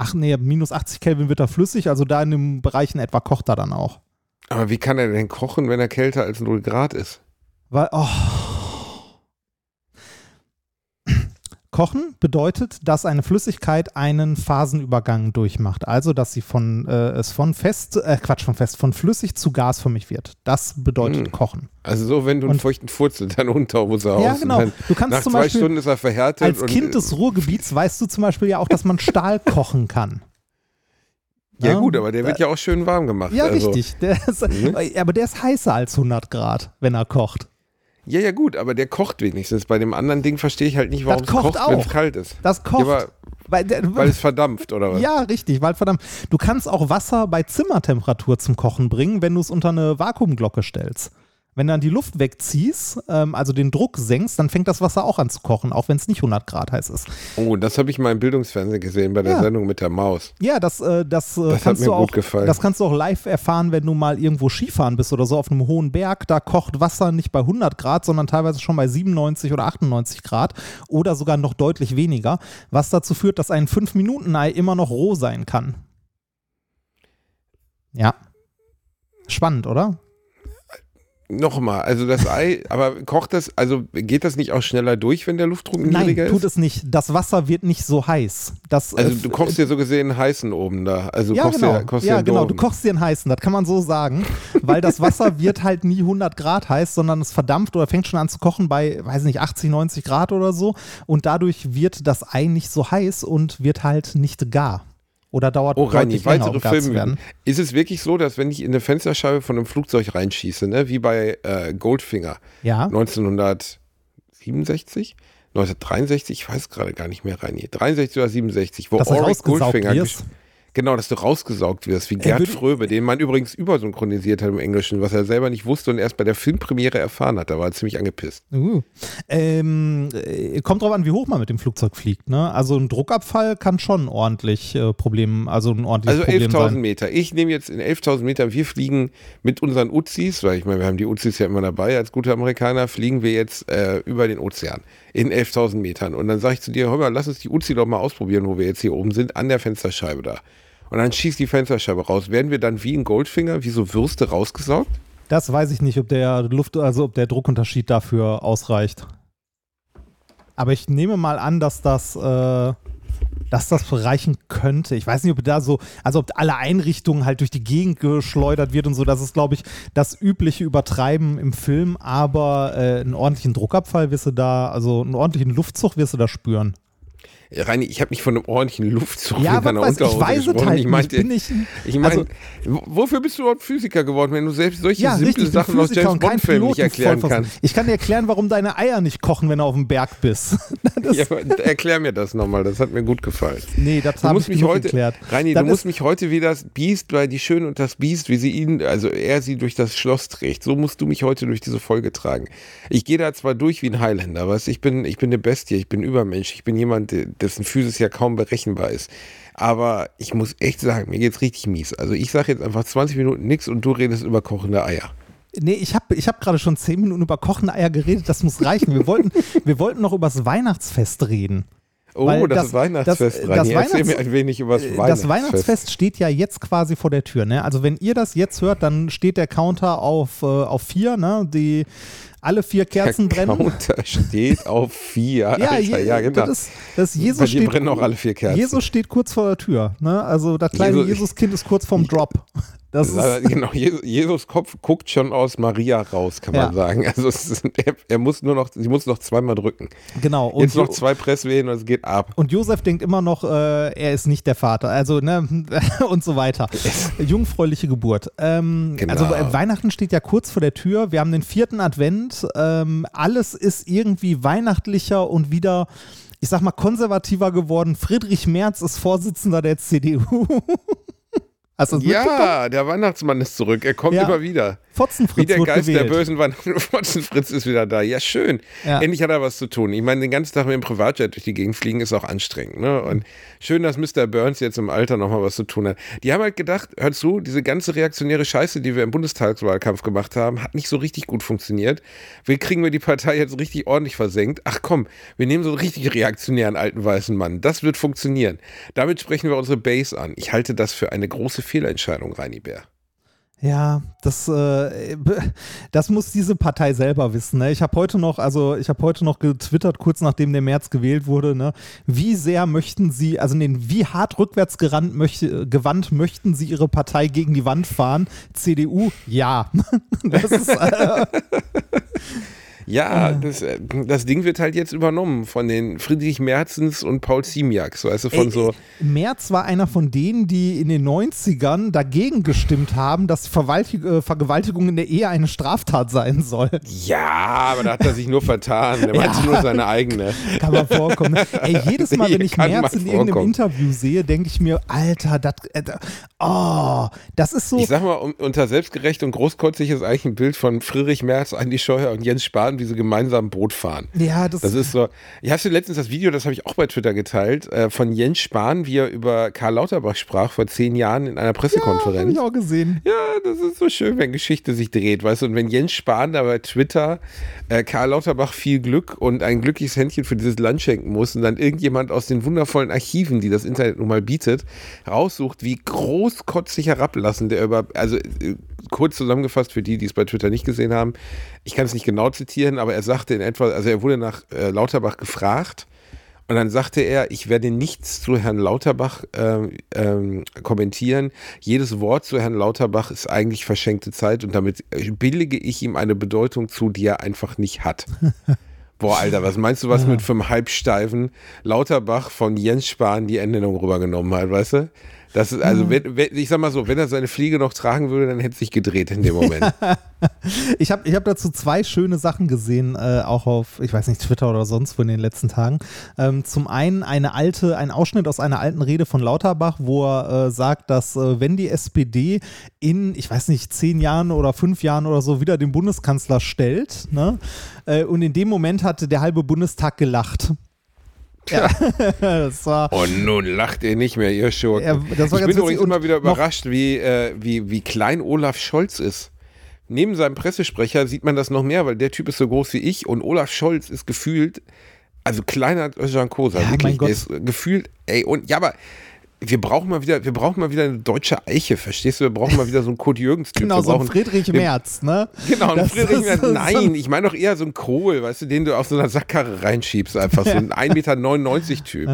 ach nee, minus 80 Kelvin wird er flüssig, also da in dem Bereich in etwa kocht er dann auch. Aber wie kann er denn kochen, wenn er kälter als 0 Grad ist? Weil, oh. Kochen bedeutet, dass eine Flüssigkeit einen Phasenübergang durchmacht. Also, dass sie von, äh, es von fest, äh, Quatsch, von fest, von flüssig zu gasförmig wird. Das bedeutet Hm. Kochen. Also so, wenn du einen Und- feuchten Furzel dann unter muss er Ja, aus. genau. Du kannst nach zum zwei Beispiel Stunden ist er verhärtet. Als Kind des Ruhrgebiets weißt du zum Beispiel ja auch, dass man Stahl [laughs] kochen kann. Ja gut, aber der wird ja auch schön warm gemacht. Ja, also, richtig. Der ist, Mhm. [laughs] Aber der ist heißer als 100 Grad, wenn er kocht. Ja, ja gut, aber der kocht wenigstens. Bei dem anderen Ding verstehe ich halt nicht, warum es kocht kocht, wenn es kalt ist. Das kocht. Ja, weil, weil es verdampft, oder was? Ja, richtig, weil verdammt, du kannst auch Wasser bei Zimmertemperatur zum Kochen bringen, wenn du es unter eine Vakuumglocke stellst. Wenn du dann die Luft wegziehst, ähm, also den Druck senkst, dann fängt das Wasser auch an zu kochen, auch wenn es nicht 100 Grad heiß ist. Oh, das habe ich mal im Bildungsfernsehen gesehen bei der Ja. Sendung mit der Maus. Ja, das, äh, das, äh, Das hat kannst mir du gut auch, gefallen. das kannst du auch live erfahren, wenn du mal irgendwo Skifahren bist oder so auf einem hohen Berg. Da kocht Wasser nicht bei 100 Grad, sondern teilweise schon bei 97 oder 98 Grad oder sogar noch deutlich weniger, was dazu führt, dass ein 5-Minuten-Ei immer noch roh sein kann. Ja. Spannend, oder? Nochmal, also das Ei, [laughs] aber kocht das, also geht das nicht auch schneller durch, wenn der Luftdruck Nein, niedriger tut ist? es nicht. Das Wasser wird nicht so heiß. Das, Also äh, du kochst dir so gesehen einen heißen oben da. Also ja, kochst genau. dir, kochst dir ja, einen genau. Du kochst dir einen heißen, das kann man so sagen, [laughs] weil das Wasser wird halt nie 100 Grad heiß, sondern es verdampft oder fängt schon an zu kochen bei, weiß nicht, 80, 90 Grad oder so und dadurch wird das Ei nicht so heiß und wird halt nicht gar. Oder dauert Oh, Reini, deutlich länger, weitere um gar zu Filme. werden. Ist es wirklich so, dass wenn ich in eine Fensterscheibe von einem Flugzeug reinschieße, ne, wie bei äh, Goldfinger Ja, 1967, 1963, ich weiß gerade gar nicht mehr, Reini, 63 oder 67, wo dass rausgesaugt Goldfinger, wirst. Genau, dass du rausgesaugt wirst, wie Gerd Fröbe, den man übrigens übersynchronisiert hat im Englischen, was er selber nicht wusste und erst bei der Filmpremiere erfahren hat. Da war er ziemlich angepisst. Uh. Ähm, äh, kommt drauf an, wie hoch man mit dem Flugzeug fliegt. Ne? Also ein Druckabfall kann schon ordentlich äh, Problem, also ein ordentliches Also Problem 11.000 sein. Meter. Ich nehme jetzt in 11.000 Meter, wir fliegen mit unseren Uzis, weil ich meine, wir haben die Uzis ja immer dabei als gute Amerikaner, fliegen wir jetzt äh, über den Ozean in 11.000 Metern. Und dann sage ich zu dir, hör mal, lass uns die Uzi doch mal ausprobieren, wo wir jetzt hier oben sind, an der Fensterscheibe da. Und dann schießt die Fensterscheibe raus. Werden wir dann wie ein Goldfinger, wie so Würste rausgesaugt? Das weiß ich nicht, ob der Luft, also ob der Druckunterschied dafür ausreicht. Aber ich nehme mal an, dass das, äh, dass das reichen könnte. Ich weiß nicht, ob da so, also ob alle Einrichtungen halt durch die Gegend geschleudert wird und so. Das ist, glaube ich, das übliche Übertreiben im Film. Aber äh, einen ordentlichen Druckabfall wirst du da, also einen ordentlichen Luftzug wirst du da spüren. Reini, ich habe nicht von einem ordentlichen Luftzug Ja, mit deiner was weiß ich, ich Unterhose weiß es gesprochen. halt ich nicht. meinte, Bin ich- ich meine, also- wofür bist du überhaupt Physiker geworden, wenn du selbst solche Ja, simple richtig, Sachen aus James Bond Filmen nicht erklären kannst? Ich kann dir erklären, warum deine Eier nicht kochen, wenn du auf dem Berg bist. [laughs] Ja, erklär mir das nochmal, das hat mir gut gefallen. nee, das habe ich musst mich heute, erklärt. Reini, Das du musst mich heute wie das Biest bei Die Schöne und das Biest, wie sie ihn, also er sie durch das Schloss trägt. So musst du mich heute durch diese Folge tragen. Ich gehe da zwar durch wie ein Highlander, weißt ich bin, ich bin eine Bestie, ich bin Übermensch, ich bin jemand, der- dessen Physis ja kaum berechenbar ist. Aber ich muss echt sagen, mir geht's richtig mies. Also ich sage jetzt einfach 20 Minuten nichts und du redest über kochende Eier. Nee, ich habe ich hab gerade schon zehn Minuten über kochende Eier geredet, das muss reichen. Wir wollten, [laughs] wir wollten noch übers Weihnachtsfest reden. Oh, Weil das, das- Weihnachtsfest, das- das Erzähl mir Weihnachts- ein wenig über das Äh, Weihnachtsfest. Das Weihnachtsfest steht ja jetzt quasi vor der Tür. Ne? Also wenn ihr das jetzt hört, dann steht der Counter auf, äh, auf vier, ne? die alle vier Kerzen der brennen. Counter [laughs] steht auf vier. Ja, Alter, je, ja, genau. das ist, das Jesus Bei steht, brennen auch alle vier Kerzen. Jesus steht kurz vor der Tür. Ne? Also das kleine Jesus- Jesuskind ist kurz vorm Drop. Das ist, Ja, [laughs] genau, Jesus, Kopf guckt schon aus Maria raus, kann man Ja. sagen. Also ist, er, er muss nur noch, sie muss noch zweimal drücken. genau. Und, Jetzt noch zwei Presswehen und es geht ab. und Josef denkt immer noch, äh, er ist nicht der Vater. Also, ne, [laughs] und so weiter. Jungfräuliche Geburt. Ähm, Genau. Also äh, Weihnachten steht ja kurz vor der Tür. Wir haben den vierten Advent. Ähm, alles ist irgendwie weihnachtlicher und wieder, ich sag mal, konservativer geworden. Friedrich Merz ist Vorsitzender der [laughs] CDU. Hast du das mitbekommen? Ja, der Weihnachtsmann ist zurück. Er kommt Ja. immer wieder. Wie Fotzenfritz der wird Geist gewählt. der bösen Weihnachten. [laughs] Fotzenfritz ist wieder da. Ja, schön. Ja. Endlich hat er was zu tun. Ich meine, den ganzen Tag mit dem Privatjet durch die Gegend fliegen ist auch anstrengend. Ne? Und schön, dass Mr. Burns jetzt im Alter nochmal was zu tun hat. Die haben halt gedacht, hör zu, diese ganze reaktionäre Scheiße, die wir im Bundestagswahlkampf gemacht haben, hat nicht so richtig gut funktioniert. Wie kriegen wir die Partei jetzt richtig ordentlich versenkt? Ach komm, wir nehmen so einen richtig reaktionären alten weißen Mann. Das wird funktionieren. Damit sprechen wir unsere Base an. Ich halte das für eine große Fehlentscheidung, Reini Bär. Ja, das, äh, das muss diese Partei selber wissen. Ne? Ich habe heute noch, also ich habe heute noch getwittert, kurz nachdem der März gewählt wurde, ne? wie sehr möchten Sie, also nee, wie hart rückwärts gerannt möchte, gewandt möchten Sie Ihre Partei gegen die Wand fahren? CDU, ja. [laughs] das ist, äh, [laughs] Ja, das, äh, das Ding wird halt jetzt übernommen von den Friedrich Merzens und Paul Ziemiaks, weißt du, von Ey, so. Merz war einer von denen, die in den 90ern dagegen gestimmt haben, dass Verwaltig äh, Vergewaltigung in der Ehe eine Straftat sein soll. Ja, aber da hat er sich nur vertan. Der meinte nur seine eigene. Kann man vorkommen. Ey, jedes Mal, wenn ich Merz in irgendeinem. Interview sehe, denke ich mir, Alter, das, äh, oh, das ist so. Ich sag mal, un- unter selbstgerecht und großkotzig ist eigentlich ein Bild von Friedrich Merz, Andi Scheuer und Jens Spahn, wie sie gemeinsam ein Boot fahren. ja, das, Das ist so. Ich hast du letztens das Video, das habe ich auch bei Twitter geteilt, äh, von Jens Spahn, wie er über Karl Lauterbach sprach vor zehn Jahren in einer Pressekonferenz. ich auch gesehen. Ja, das ist so schön, wenn Geschichte sich dreht, weißt du, und wenn Jens Spahn da bei Twitter äh, Karl Lauterbach viel Glück und ein glückliches Händchen für dieses Land schenken muss und dann irgendjemand aus den wundervollen Archiven, die das Internet nun mal bietet, raussucht, wie großkotzig herablassend der über, also äh, kurz zusammengefasst für die, die es bei Twitter nicht gesehen haben, ich kann es nicht genau zitieren, aber er sagte in etwa, also er wurde nach äh, Lauterbach gefragt und dann sagte er, ich werde nichts zu Herrn Lauterbach ähm, ähm, kommentieren. Jedes Wort zu Herrn Lauterbach ist eigentlich verschenkte Zeit und damit äh, billige ich ihm eine Bedeutung zu, die er einfach nicht hat. [laughs] Boah, Alter, was meinst du, was mit fünf Halbsteifen Lauterbach von Jens Spahn die Endung rübergenommen hat, weißt du? Das ist, also, wenn, wenn, ich sag mal so, wenn er seine Fliege noch tragen würde, dann hätte es sich gedreht in dem Moment. [laughs] ich habe ich hab dazu zwei schöne Sachen gesehen, äh, auch auf, ich weiß nicht, Twitter oder sonst wo in den letzten Tagen. Ähm, zum einen eine alte, ein Ausschnitt aus einer alten Rede von Lauterbach, wo er äh, sagt, dass äh, wenn die SPD in, ich weiß nicht, zehn Jahren oder fünf Jahren oder so wieder den Bundeskanzler stellt, ne? Äh, und in dem Moment hatte der halbe Bundestag gelacht. Ja. [laughs] das war, und nun lacht ihr nicht mehr, ihr Schurken. Ja, ich bin übrigens immer wieder überrascht, wie, äh, wie, wie klein Olaf Scholz ist. Neben seinem Pressesprecher sieht man das noch mehr, weil der Typ ist so groß wie ich und Olaf Scholz ist gefühlt, also kleiner als Özcan Kosa, ja, wirklich, der ist gefühlt, ey, und ja, aber wir brauchen mal wieder, wir brauchen mal wieder eine deutsche Eiche, verstehst du? Wir brauchen mal wieder so einen Kurt Jürgens-Typ. Genau, so einen Friedrich Merz, ne? Genau, einen Friedrich Merz. Nein, ich meine doch eher so einen Kohl, weißt du, den du auf so einer Sackkarre reinschiebst, einfach so [laughs] ein 1,99 Meter Typ.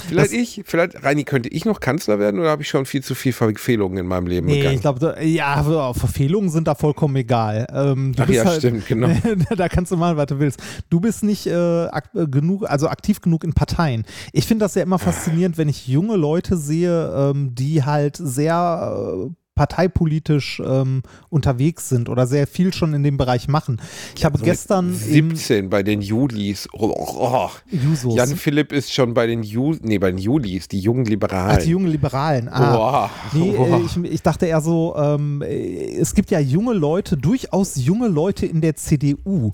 Vielleicht das, ich, vielleicht, Reini, könnte ich noch Kanzler werden oder habe ich schon viel zu viel Verfehlungen in meinem Leben nee, begangen? ich glaube, ja, Verfehlungen sind da vollkommen egal. Ähm, Ach ja, halt, stimmt, genau. [laughs] da kannst du mal, was du willst. Du bist nicht äh, ak genug, also aktiv genug in Parteien. Ich finde das ja immer faszinierend, wenn ich junge Leute sehe, ähm, die halt sehr äh, parteipolitisch ähm, unterwegs sind oder sehr viel schon in dem Bereich machen. Ich habe also gestern 17 bei den Julis. Oh, oh. oh. Jan Philipp ist schon bei den Ju nee, bei den Julis, die jungen Liberalen. Ach, die jungen Liberalen. Ah. Nee, äh, ich, ich, dachte eher so, ähm, es gibt ja junge Leute, durchaus junge Leute in der CDU.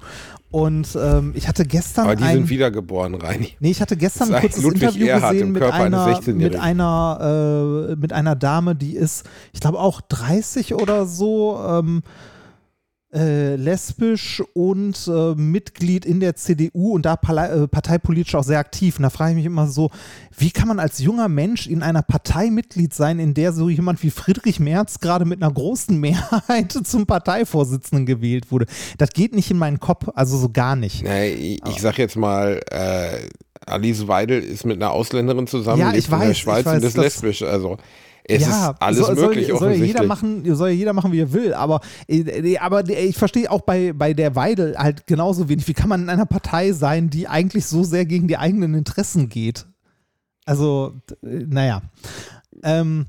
Und ähm, ich hatte gestern. Aber die ein, sind wiedergeboren, Reini. Nee, ich hatte gestern ein kurzes Ludwig Interview Erhard gesehen mit einer, mit einer, äh, mit einer Dame, die ist, ich glaube auch 30 oder so. Ähm, äh, lesbisch und äh, Mitglied in der CDU und da äh, parteipolitisch auch sehr aktiv. Und da frage ich mich immer so, wie kann man als junger Mensch in einer Partei Mitglied sein, in der so jemand wie Friedrich Merz gerade mit einer großen [laughs] Mehrheit zum Parteivorsitzenden gewählt wurde? Das geht nicht in meinen Kopf, also so gar nicht. Nee, ich, ich sag jetzt mal, äh, Alice Weidel ist mit einer Ausländerin zusammen, ja, ich weiß, in der Schweiz weiß, und ist lesbisch, also es ja, ist alles soll, möglich. Soll, soll, jeder machen, soll jeder machen, wie er will. Aber, äh, aber ich verstehe auch bei, bei der Weidel halt genauso wenig. Wie kann man in einer Partei sein, die eigentlich so sehr gegen die eigenen Interessen geht? Also, naja. Ähm,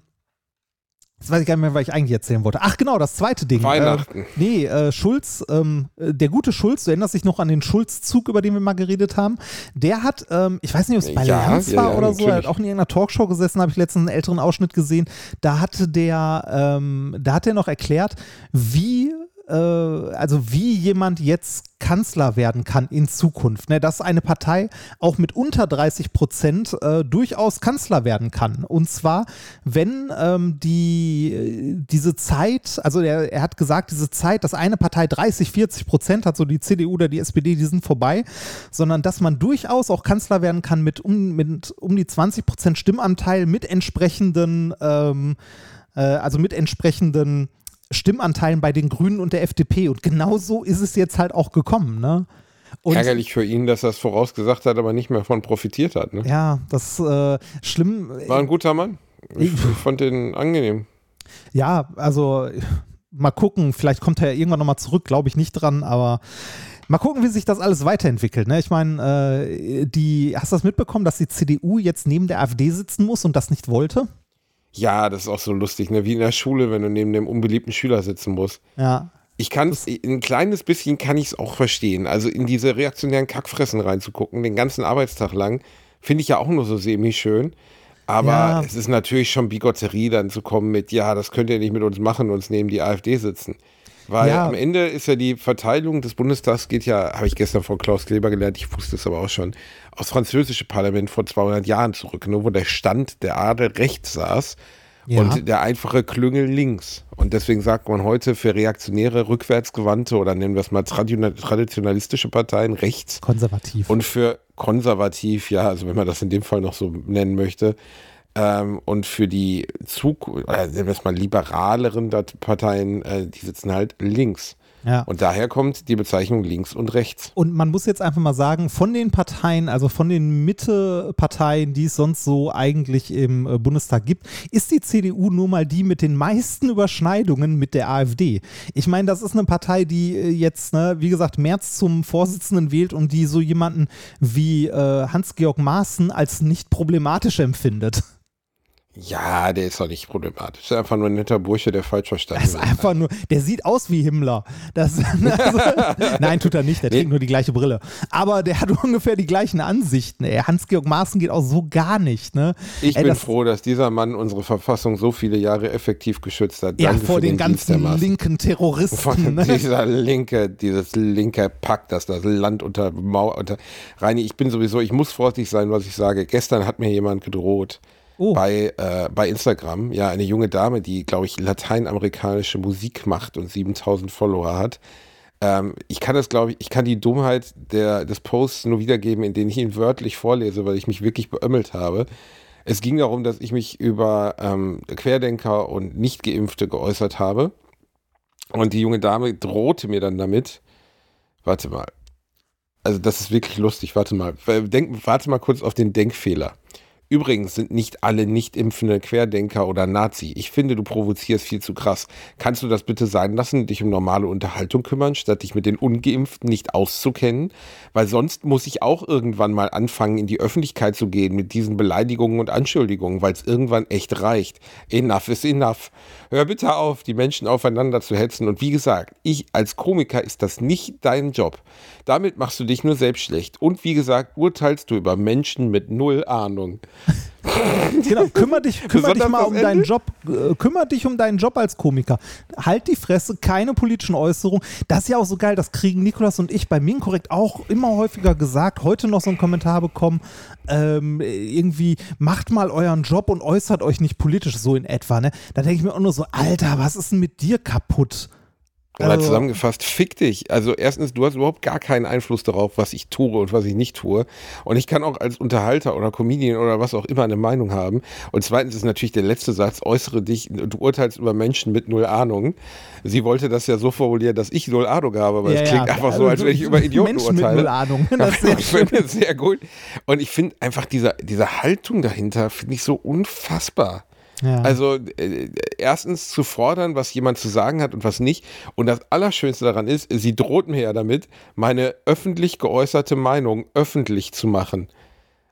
Jetzt weiß ich gar nicht mehr, was ich eigentlich erzählen wollte. Ach genau, das zweite Ding. Weihnachten. Äh, nee, äh, Schulz, ähm, äh, der gute Schulz, du erinnerst dich noch an den Schulz-Zug, über den wir mal geredet haben. Der hat, ähm, ich weiß nicht, ob es bei ja, Lanz war ja, oder so, er hat auch in irgendeiner Talkshow gesessen, habe ich letztens einen älteren Ausschnitt gesehen. Da hatte der, ähm, da hat er noch erklärt, wie äh, also wie jemand jetzt Kanzler werden kann in Zukunft. Ne? Dass eine Partei auch mit unter 30 Prozent äh, durchaus Kanzler werden kann. Und zwar, wenn ähm, die, diese Zeit, also er, er hat gesagt, diese Zeit, dass eine Partei 30, 40 Prozent hat, so die CDU oder die SPD, die sind vorbei, sondern dass man durchaus auch Kanzler werden kann mit um, mit um die 20 Prozent Stimmanteil, mit entsprechenden, ähm, äh, also mit entsprechenden Stimmanteilen bei den Grünen und der FDP. Und genau so ist es jetzt halt auch gekommen. Ne? Und Ärgerlich für ihn, dass er es vorausgesagt hat, aber nicht mehr von profitiert hat. Ne? Ja, das äh, schlimm. War ein guter Mann. Ich, ich fand den angenehm. Ja, also mal gucken, vielleicht kommt er ja irgendwann nochmal zurück, glaube ich nicht dran, aber mal gucken, wie sich das alles weiterentwickelt. Ne? Ich meine, äh, die, hast du das mitbekommen, dass die CDU jetzt neben der AfD sitzen muss und das nicht wollte? Ja, das ist auch so lustig, ne? Wie in der Schule, wenn du neben dem unbeliebten Schüler sitzen musst. Ja. Ich kann es, ein kleines bisschen kann ich es auch verstehen. Also in diese reaktionären Kackfressen reinzugucken, den ganzen Arbeitstag lang, finde ich ja auch nur so semi-schön. Aber ja. es ist natürlich schon Bigotterie, dann zu kommen mit, ja, das könnt ihr nicht mit uns machen, uns neben die AfD sitzen. Weil ja. am Ende ist ja die Verteilung des Bundestags geht ja, habe ich gestern von Klaus Kleber gelernt, ich wusste es aber auch schon, aus französische Parlament vor 200 Jahren zurück, ne, wo der Stand der Adel rechts saß ja. und der einfache Klüngel links. Und deswegen sagt man heute für reaktionäre, rückwärtsgewandte oder nennen wir es mal traditionalistische Parteien rechts. Konservativ. Und für konservativ, ja, also wenn man das in dem Fall noch so nennen möchte, ähm, und für die Zug, äh, nennen wir es mal liberaleren Parteien, äh, die sitzen halt links. Ja. Und daher kommt die Bezeichnung links und rechts. Und man muss jetzt einfach mal sagen, von den Parteien, also von den Mitte-Parteien, die es sonst so eigentlich im äh, Bundestag gibt, ist die CDU nur mal die mit den meisten Überschneidungen mit der AfD. Ich meine, das ist eine Partei, die äh, jetzt, ne, wie gesagt, März zum Vorsitzenden wählt und die so jemanden wie äh, Hans-Georg Maaßen als nicht problematisch empfindet. [laughs] Ja, der ist doch nicht problematisch. Das ist einfach nur ein netter Bursche, der falsch verstanden ist einfach nur, der sieht aus wie Himmler. Das, also, [laughs] nein, tut er nicht, der trägt nur die gleiche Brille. Aber der hat [laughs] ungefähr die gleichen Ansichten. Hans-Georg Maaßen geht auch so gar nicht. Ne? Ich Ey, bin das- froh, dass dieser Mann unsere Verfassung so viele Jahre effektiv geschützt hat. Ja, Danke vor den, der ganzen linken Terroristen. Von Ne? dieser linke, dieses linke Pack, das das Land unter Mauer, unter, Reini, ich bin sowieso, ich muss vorsichtig sein, was ich sage. Gestern hat mir jemand gedroht. Oh. Bei, äh, bei Instagram, ja, eine junge Dame, die, glaube ich, lateinamerikanische Musik macht und 7000 Follower hat. Ähm, ich kann das, glaube ich, ich kann die Dummheit der, des Posts nur wiedergeben, in denen ich ihn wörtlich vorlese, weil ich mich wirklich beömmelt habe. Es ging darum, dass ich mich über ähm, Querdenker und Nichtgeimpfte geäußert habe. Und die junge Dame drohte mir dann damit. Warte mal. Also, das ist wirklich lustig. Warte mal. Denk, warte mal kurz auf den Denkfehler. Übrigens sind nicht alle nicht impfende Querdenker oder Nazi. Ich finde, du provozierst viel zu krass. Kannst du das bitte sein lassen, dich um normale Unterhaltung kümmern, statt dich mit den Ungeimpften nicht auszukennen? Weil sonst muss ich auch irgendwann mal anfangen, in die Öffentlichkeit zu gehen mit diesen Beleidigungen und Anschuldigungen, weil es irgendwann echt reicht. Enough is enough. Hör bitte auf, die Menschen aufeinander zu hetzen. Und wie gesagt, ich als Komiker ist das nicht dein Job. Damit machst du dich nur selbst schlecht. Und wie gesagt, urteilst du über Menschen mit null Ahnung. [laughs] Genau, kümmer dich, kümmer dich mal um Ende? deinen Job, äh, kümmer dich um deinen Job als Komiker. Halt die Fresse, keine politischen Äußerungen. Das ist ja auch so geil, das kriegen Nikolas und ich bei Minkorrekt auch immer häufiger gesagt. Heute noch so einen Kommentar bekommen, ähm, irgendwie macht mal euren Job und äußert euch nicht politisch so in etwa. Ne? Da denke ich mir auch nur so, Alter, was ist denn mit dir kaputt? Oder Also- zusammengefasst, fick dich. Also erstens, du hast überhaupt gar keinen Einfluss darauf, was ich tue und was ich nicht tue. Und ich kann auch als Unterhalter oder Comedian oder was auch immer eine Meinung haben. Und zweitens ist natürlich der letzte Satz, äußere dich, du urteilst über Menschen mit null Ahnung. Sie wollte das ja so formulieren, dass ich null Ahnung habe, aber Ja, es klingt ja. einfach so, als wenn ich über Idioten Menschen mit urteile. null Ahnung. [laughs] Das ist sehr Das finde ich sehr gut. Und ich finde einfach diese, diese Haltung dahinter, finde ich so unfassbar. Also äh, erstens zu fordern, was jemand zu sagen hat und was nicht. Und das Allerschönste daran ist, sie droht mir ja damit, meine öffentlich geäußerte Meinung öffentlich zu machen.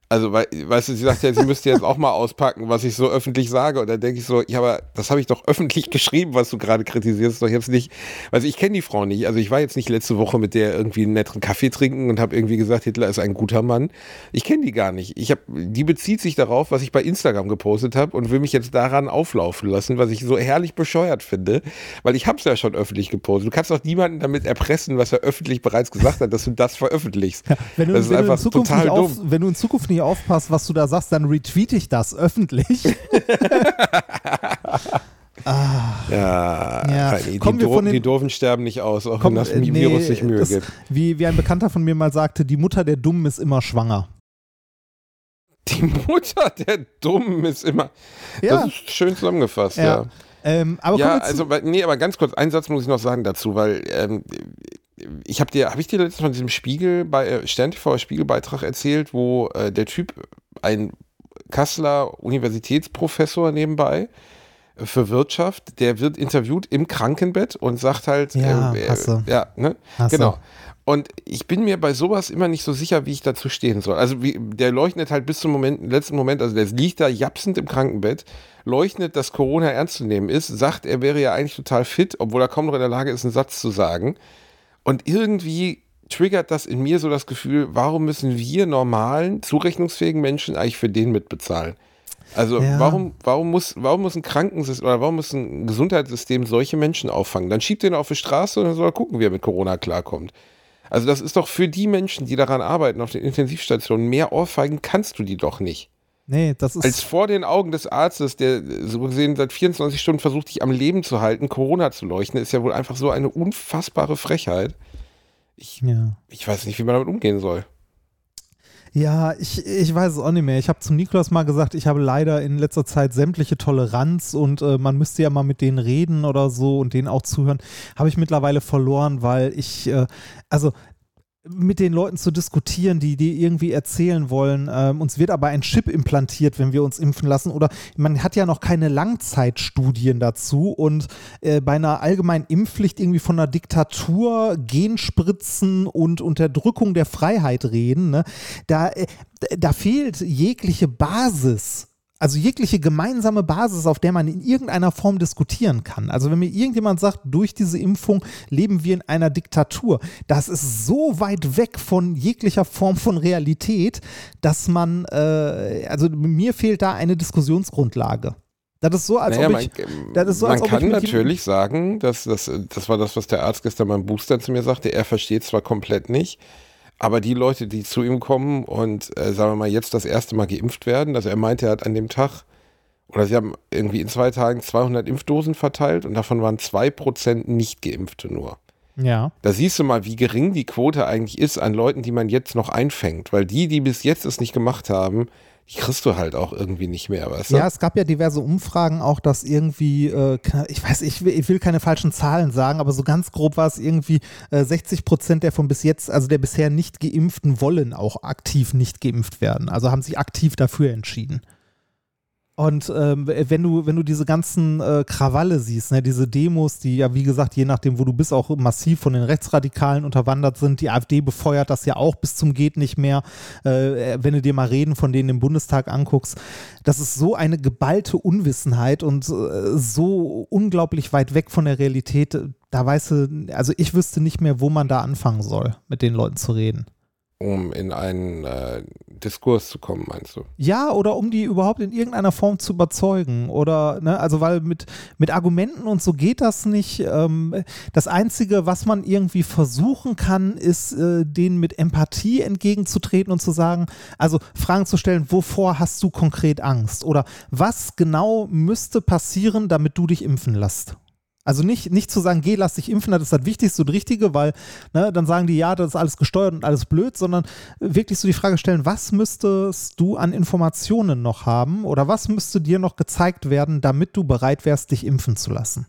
Also, weißt du, sie sagt ja, sie müsste jetzt auch mal auspacken, was ich so öffentlich sage. Und dann denke ich so, ja, aber das habe ich doch öffentlich [laughs] geschrieben, was du gerade kritisierst, doch jetzt nicht. Also ich kenne die Frau nicht. Also ich war jetzt nicht letzte Woche mit der irgendwie einen netten Kaffee trinken und habe irgendwie gesagt, Hitler ist ein guter Mann. Ich kenne die gar nicht. Ich hab, die bezieht sich darauf, was ich bei Instagram gepostet habe und will mich jetzt daran auflaufen lassen, was ich so herrlich bescheuert finde, weil ich habe es ja schon öffentlich gepostet. Du kannst doch niemanden damit erpressen, was er öffentlich bereits gesagt hat, dass du das veröffentlichst. Wenn du, das ist wenn, du in einfach total auf, dumm. wenn du in Zukunft nicht aufpasst, was du da sagst, dann retweete ich das öffentlich. [laughs] Ja, Ja. Heidi, die, Kommen wir von den- die Doofen sterben nicht aus, auch Komm, wenn das äh, nee, Virus sich Mühe das, gibt. Wie, wie ein Bekannter von mir mal sagte, die Mutter der Dummen ist immer schwanger. Die Mutter der Dummen ist immer. Ja. Das ist schön zusammengefasst, Ja. ja. Ähm, aber ja, also, nee, aber ganz kurz, einen Satz muss ich noch sagen dazu, weil ähm, ich habe dir, habe ich dir letztens von diesem Spiegel bei äh, Stern TV Spiegelbeitrag erzählt, wo äh, der Typ, ein Kasseler Universitätsprofessor nebenbei äh, für Wirtschaft, der wird interviewt im Krankenbett und sagt halt, Ja, äh, hast du. ja, ne? Hast du. genau. Und ich bin mir bei sowas immer nicht so sicher, wie ich dazu stehen soll. Also wie, der leuchtet halt bis zum Moment, letzten Moment, also der liegt da japsend im Krankenbett, leuchtet, dass Corona ernst zu nehmen ist, sagt, er wäre ja eigentlich total fit, obwohl er kaum noch in der Lage ist, einen Satz zu sagen. Und irgendwie triggert das in mir so das Gefühl, warum müssen wir normalen, zurechnungsfähigen Menschen eigentlich für den mitbezahlen? Also Ja. warum, warum, muss, warum muss ein Krankensystem oder warum muss ein Gesundheitssystem solche Menschen auffangen? Dann schiebt den auf die Straße und dann soll er gucken, wie er mit Corona klarkommt. Also das ist doch für die Menschen, die daran arbeiten, auf den Intensivstationen, mehr Ohrfeigen kannst du die doch nicht. Nee, das ist, Als vor den Augen des Arztes, der so gesehen seit 24 Stunden versucht, dich am Leben zu halten, Corona zu leuchten, ist ja wohl einfach so eine unfassbare Frechheit. Ich, ja. ich weiß nicht, wie man damit umgehen soll. Ja, ich, ich weiß es auch nicht mehr. Ich habe zum Niklas mal gesagt, ich habe leider in letzter Zeit sämtliche Toleranz und äh, man müsste ja mal mit denen reden oder so und denen auch zuhören. Habe ich mittlerweile verloren, weil ich, äh, also mit den Leuten zu diskutieren, die, die irgendwie erzählen wollen, ähm, uns wird aber ein Chip implantiert, wenn wir uns impfen lassen oder man hat ja noch keine Langzeitstudien dazu und äh, bei einer allgemeinen Impfpflicht irgendwie von einer Diktatur, Genspritzen und Unterdrückung der Freiheit reden, ne? da, äh, da fehlt jegliche Basis Also jegliche gemeinsame Basis, auf der man in irgendeiner Form diskutieren kann. Also wenn mir irgendjemand sagt, durch diese Impfung leben wir in einer Diktatur, das ist so weit weg von jeglicher Form von Realität, dass man, äh, also mir fehlt da eine Diskussionsgrundlage. Das ist so, als Naja, ob man, ich. Das ist so, man kann natürlich sagen, dass das, das war das, was der Arzt gestern beim Booster zu mir sagte, er versteht zwar komplett nicht, aber die Leute, die zu ihm kommen und äh, sagen wir mal jetzt das erste Mal geimpft werden, also er meinte, er hat an dem Tag oder sie haben irgendwie in zwei Tagen 200 Impfdosen verteilt und davon waren 2% nicht geimpfte nur. Ja. Da siehst du mal, wie gering die Quote eigentlich ist an Leuten, die man jetzt noch einfängt, weil die, die bis jetzt es nicht gemacht haben, die kriegst du halt auch irgendwie nicht mehr, weißt du? Ja, es gab ja diverse Umfragen auch, dass irgendwie, äh, ich weiß, ich will, ich will keine falschen Zahlen sagen, aber so ganz grob war es irgendwie äh, 60 Prozent der von bis jetzt, also der bisher nicht geimpften wollen auch aktiv nicht geimpft werden. Also haben sich aktiv dafür entschieden. Und ähm, wenn du, wenn du diese ganzen äh, Krawalle siehst, ne, diese Demos, die ja, wie gesagt, je nachdem, wo du bist, auch massiv von den Rechtsradikalen unterwandert sind, die AfD befeuert das ja auch bis zum Geht nicht mehr. Äh, wenn du dir mal Reden von denen im Bundestag anguckst, das ist so eine geballte Unwissenheit und äh, so unglaublich weit weg von der Realität. Da weißt du, also ich wüsste nicht mehr, wo man da anfangen soll, mit den Leuten zu reden. Um in einen äh, Diskurs zu kommen, meinst du? Ja, oder um die überhaupt in irgendeiner Form zu überzeugen. Oder, ne, also weil mit, mit Argumenten und so geht das nicht. Ähm, das Einzige, was man irgendwie versuchen kann, ist, äh, denen mit Empathie entgegenzutreten und zu sagen, also Fragen zu stellen, wovor hast du konkret Angst? Oder was genau müsste passieren, damit du dich impfen lässt? Also nicht, nicht zu sagen, geh, lass dich impfen, das ist das Wichtigste und Richtige, weil ne, dann sagen die, ja, das ist alles gesteuert und alles blöd, sondern wirklich so die Frage stellen, was müsstest du an Informationen noch haben oder was müsste dir noch gezeigt werden, damit du bereit wärst, dich impfen zu lassen?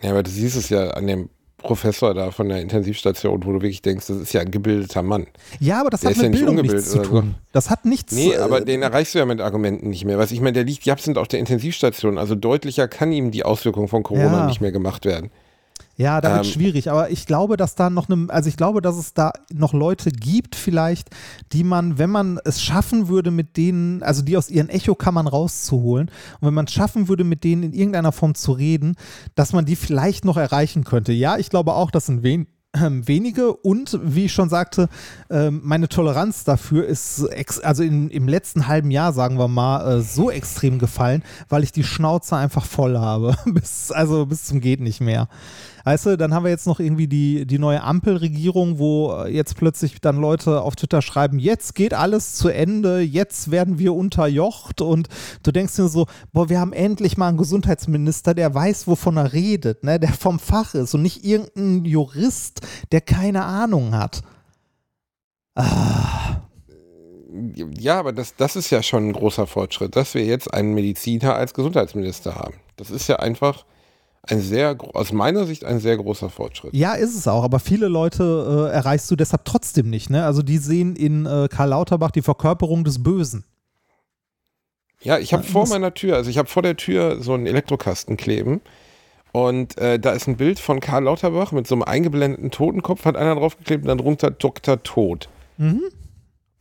Ja, aber du siehst es ja an dem Professor da von der Intensivstation, wo du wirklich denkst, das ist ja ein gebildeter Mann. Ja, aber das Der hat ist mit ja nicht Bildung nichts zu so. tun. Das hat nichts Nee, äh, aber den erreichst du ja mit Argumenten nicht mehr. Was ich meine, der liegt, die sind auf der Intensivstation. Also deutlicher kann ihm die Auswirkung von Corona Ja. nicht mehr gemacht werden. Ja, da wird Ähm, schwierig, aber ich glaube, dass da noch eine, also ich glaube, dass es da noch Leute gibt, vielleicht, die man, wenn man es schaffen würde, mit denen, also die aus ihren Echokammern rauszuholen, und wenn man es schaffen würde, mit denen in irgendeiner Form zu reden, dass man die vielleicht noch erreichen könnte. Ja, ich glaube auch, das sind wen, ähm, wenige und wie ich schon sagte, ähm, meine Toleranz dafür ist ex also in, im letzten halben Jahr, sagen wir mal, äh, so extrem gefallen, weil ich die Schnauze einfach voll habe. [laughs] bis, also bis zum geht nicht mehr. Weißt du, dann haben wir jetzt noch irgendwie die, die neue Ampelregierung, wo jetzt plötzlich dann Leute auf Twitter schreiben, jetzt geht alles zu Ende, jetzt werden wir unterjocht und du denkst dir so, boah, wir haben endlich mal einen Gesundheitsminister, der weiß, wovon er redet, ne, der vom Fach ist und nicht irgendein Jurist, der keine Ahnung hat. Ah, Ja, aber das, das ist ja schon ein großer Fortschritt, dass wir jetzt einen Mediziner als Gesundheitsminister haben. Das ist ja einfach ein sehr, aus meiner Sicht ein sehr großer Fortschritt. Ja, ist es auch, aber viele Leute äh, erreichst du deshalb trotzdem nicht. Ne? Also die sehen in äh, Karl Lauterbach die Verkörperung des Bösen. Ja, ich habe Ja, vor meiner Tür, also ich habe vor der Tür so einen Elektrokasten kleben und äh, da ist ein Bild von Karl Lauterbach mit so einem eingeblendeten Totenkopf, hat einer draufgeklebt und dann drunter Dr. Tod. Mhm.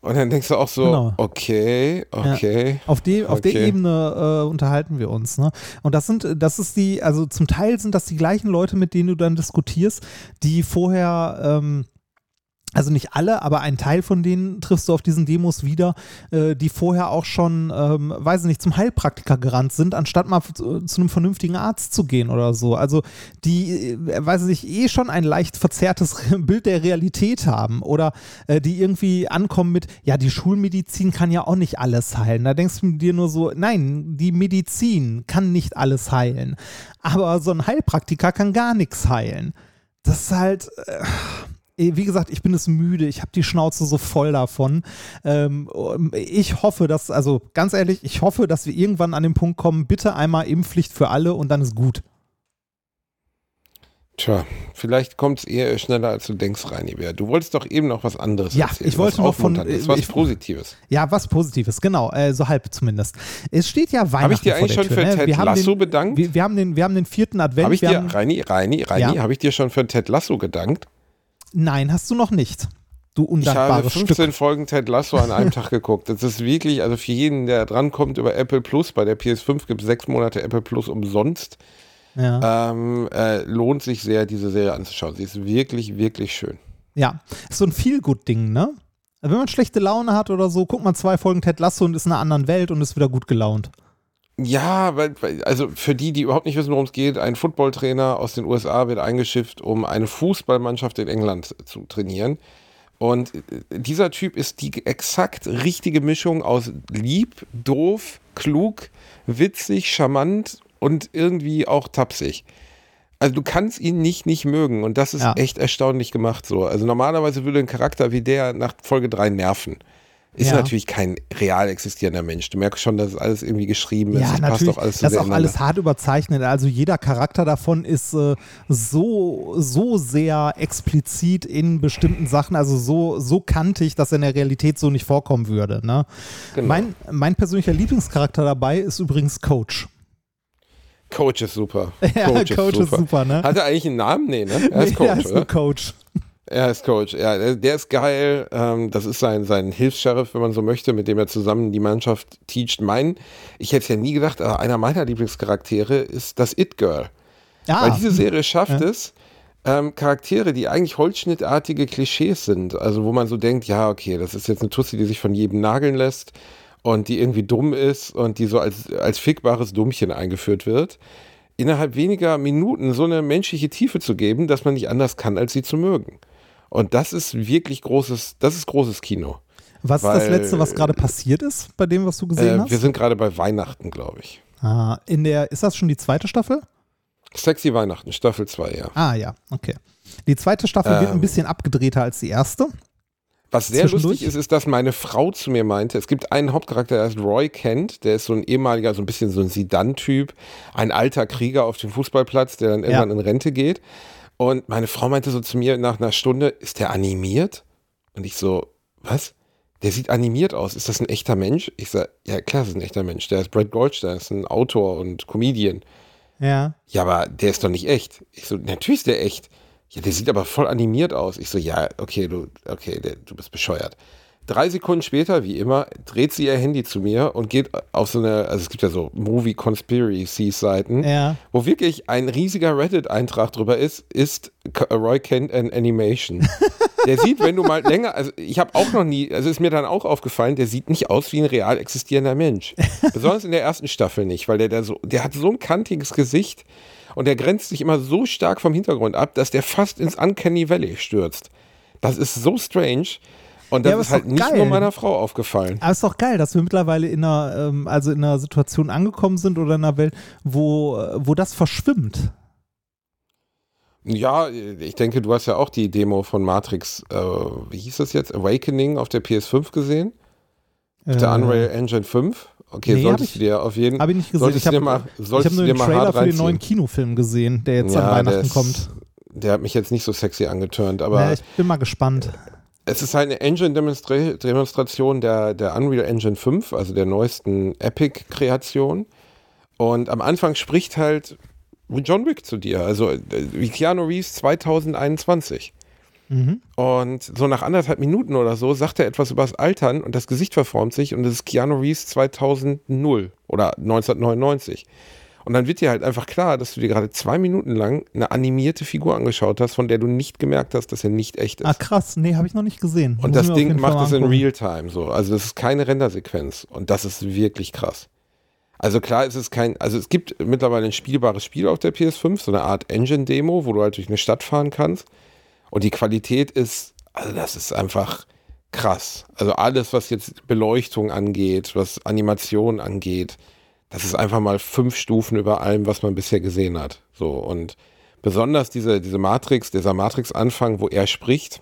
Und dann denkst du auch so, Genau. okay, okay. Auf, die, auf der Okay. Ebene äh, unterhalten wir uns. Ne? Und das sind, das ist die, also zum Teil sind das die gleichen Leute, mit denen du dann diskutierst, die vorher, ähm, also nicht alle, aber einen Teil von denen triffst du auf diesen Demos wieder, äh, die vorher auch schon, ähm, weiß ich nicht, zum Heilpraktiker gerannt sind, anstatt mal zu, zu einem vernünftigen Arzt zu gehen oder so. Also die, äh, weiß ich nicht, eh schon ein leicht verzerrtes [laughs] Bild der Realität haben oder äh, die irgendwie ankommen mit, ja, die Schulmedizin kann ja auch nicht alles heilen. Da denkst du dir nur so, nein, die Medizin kann nicht alles heilen. Aber so ein Heilpraktiker kann gar nichts heilen. Das ist halt. Äh, wie gesagt, ich bin es müde, ich habe die Schnauze so voll davon. Ähm, ich hoffe, dass, also ganz ehrlich, ich hoffe, dass wir irgendwann an den Punkt kommen, bitte einmal Impfpflicht für alle und dann ist gut. Tja, vielleicht kommt es eher schneller, als du denkst, Reini. Du wolltest doch eben noch was anderes Ja, erzählen. ich wollte noch von- Aufmunterndes, was ich- Positives. Ja, was Positives, genau, äh, so halb zumindest. Es steht ja Weihnachten Habe ich dir vor eigentlich der schon Tür, für ne? Ted wir haben Lasso den, bedankt? Wir, wir, haben den, wir haben den vierten Advent. Habe ich dir, haben, Reini, Reini, Reini, Ja. habe ich dir schon für Ted Lasso gedankt? Nein, hast du noch nicht. Du Ich habe undankbares 15 Stück. Folgen Ted Lasso an einem Tag geguckt. Das ist wirklich, also für jeden, der drankommt über Apple Plus, bei der PS5 gibt es sechs Monate Apple Plus umsonst, Ja. ähm, äh, lohnt sich sehr, diese Serie anzuschauen. Sie ist wirklich, wirklich schön. ja, ist so ein Feel-Good-Ding, ne? Wenn man schlechte Laune hat oder so, guckt man zwei Folgen Ted Lasso und ist in einer anderen Welt und ist wieder gut gelaunt. Ja, weil, also für die, die überhaupt nicht wissen, worum es geht, ein Footballtrainer aus den USA wird eingeschifft, um eine Fußballmannschaft in England zu trainieren. Und äh, dieser Typ ist die exakt richtige Mischung aus lieb, doof, klug, witzig, charmant und irgendwie auch tapsig. Also du kannst ihn nicht nicht mögen und das ist Ja. echt erstaunlich gemacht so. Also normalerweise würde ein Charakter wie der nach Folge 3 nerven. Ist Ja. natürlich kein real existierender Mensch. Du merkst schon, dass es alles irgendwie geschrieben ist. Ja, passt natürlich. doch alles das ist auch alles hart überzeichnet. Also jeder Charakter davon ist äh, so, so sehr explizit in bestimmten Sachen, also so, so kantig, dass er in der Realität so nicht vorkommen würde. Ne? Genau. Mein, mein persönlicher Lieblingscharakter dabei ist übrigens Coach. Coach ist super. [laughs] Ja, Coach ist super, ne? Hat er eigentlich einen Namen? Nee, ne? Er [laughs] ist Nee, Coach, der ist oder? Coach. Er ist Coach, ja, der, der ist geil. Ähm, das ist sein, sein Hilfs-Sheriff, wenn man so möchte, mit dem er zusammen die Mannschaft teacht. Mein, ich hätte es ja nie gedacht, aber einer meiner Lieblingscharaktere ist das It-Girl. Ah, Weil diese Serie schafft es, ähm, Charaktere, die eigentlich holzschnittartige Klischees sind, also wo man so denkt, ja, okay, das ist jetzt eine Tussi, die sich von jedem nageln lässt und die irgendwie dumm ist und die so als, als fickbares Dummchen eingeführt wird, innerhalb weniger Minuten so eine menschliche Tiefe zu geben, dass man nicht anders kann, als sie zu mögen. Und das ist wirklich großes, das ist großes Kino. was ist das weil- Letzte, was gerade passiert ist, bei dem, was du gesehen Äh, wir hast? sind gerade bei Weihnachten, glaube ich. Ah, in der, ist das schon die zweite Staffel? Sexy Weihnachten, Staffel 2, ja. Ah ja, okay. Die zweite Staffel wird Ähm. ein bisschen abgedrehter als die erste. Was sehr lustig ist, ist, dass meine Frau zu mir meinte, es gibt einen Hauptcharakter, der heißt Roy Kent, der ist so ein ehemaliger, so ein bisschen so ein Sidan-Typ, ein alter Krieger auf dem Fußballplatz, der dann irgendwann in Rente geht. Und meine Frau meinte so zu mir nach einer Stunde, ist der animiert? Und ich so, was? Der sieht animiert aus. Ist das ein echter Mensch? Ich sage, ja klar, das ist ein echter Mensch. Der ist Brad Goldstein, ist ein Autor und Comedian. Ja. Ja, aber der ist doch nicht echt. Ich so, natürlich ist der echt. Ja, der sieht aber voll animiert aus. Ich so, ja, okay, du, okay, der, du bist bescheuert. Drei Sekunden später, wie immer, dreht sie ihr Handy zu mir und geht auf so eine, also es gibt ja so Movie Conspiracy Seiten, Ja. wo wirklich ein riesiger Reddit-Eintrag drüber ist, ist Roy Kent an Animation. [laughs] Der sieht, wenn du mal länger, also ich habe auch noch nie, also ist mir dann auch aufgefallen, der sieht nicht aus wie ein real existierender Mensch. [laughs] Besonders in der ersten Staffel nicht, weil der da so, der hat so ein kantiges Gesicht und der grenzt sich immer so stark vom Hintergrund ab, dass der fast ins Uncanny Valley stürzt. Das ist so strange. Und das Ja, ist ist halt nicht geil. nur meiner Frau aufgefallen. Aber es ist doch geil, dass wir mittlerweile in einer, ähm, also in einer Situation angekommen sind oder in einer Welt, wo, äh, wo das verschwimmt. Ja, ich denke, du hast ja auch die Demo von Matrix, äh, wie hieß das jetzt? Awakening auf der PS5 gesehen? Auf der Äh, Unreal Engine 5? Okay, nee, solltest ich- du dir auf jeden Habe ich nicht gesehen. Ich habe hab nur den Trailer für den neuen Kinofilm gesehen, der jetzt Ja, an der Weihnachten ist- kommt. Der hat mich jetzt nicht so sexy angeturnt, aber Ja, ich bin mal gespannt. Es ist halt eine Engine-Demonstration der, der Unreal Engine 5, also der neuesten Epic-Kreation. Und am Anfang spricht halt John Wick zu dir, also äh, wie Keanu Reeves 2021. Mhm. Und so nach anderthalb Minuten oder so sagt er etwas über das Altern und das Gesicht verformt sich und es ist Keanu Reeves 2000 oder 1999. Und dann wird dir halt einfach klar, dass du dir gerade zwei Minuten lang eine animierte Figur angeschaut hast, von der du nicht gemerkt hast, dass er nicht echt ist. Ah, krass. Nee, habe ich noch nicht gesehen. Und Muss das Ding macht das in. Realtime so. Also das ist keine Rendersequenz. Und das ist wirklich krass. Also klar, es ist kein, also es gibt mittlerweile ein spielbares Spiel auf der PS5, so eine Art Engine-Demo, wo du halt durch eine Stadt fahren kannst. Und die Qualität ist, also das ist einfach krass. Also alles, was jetzt Beleuchtung angeht, was Animation angeht, das ist einfach mal fünf Stufen über allem, was man bisher gesehen hat. So und besonders diese, diese Matrix, dieser Matrix-Anfang, wo er spricht,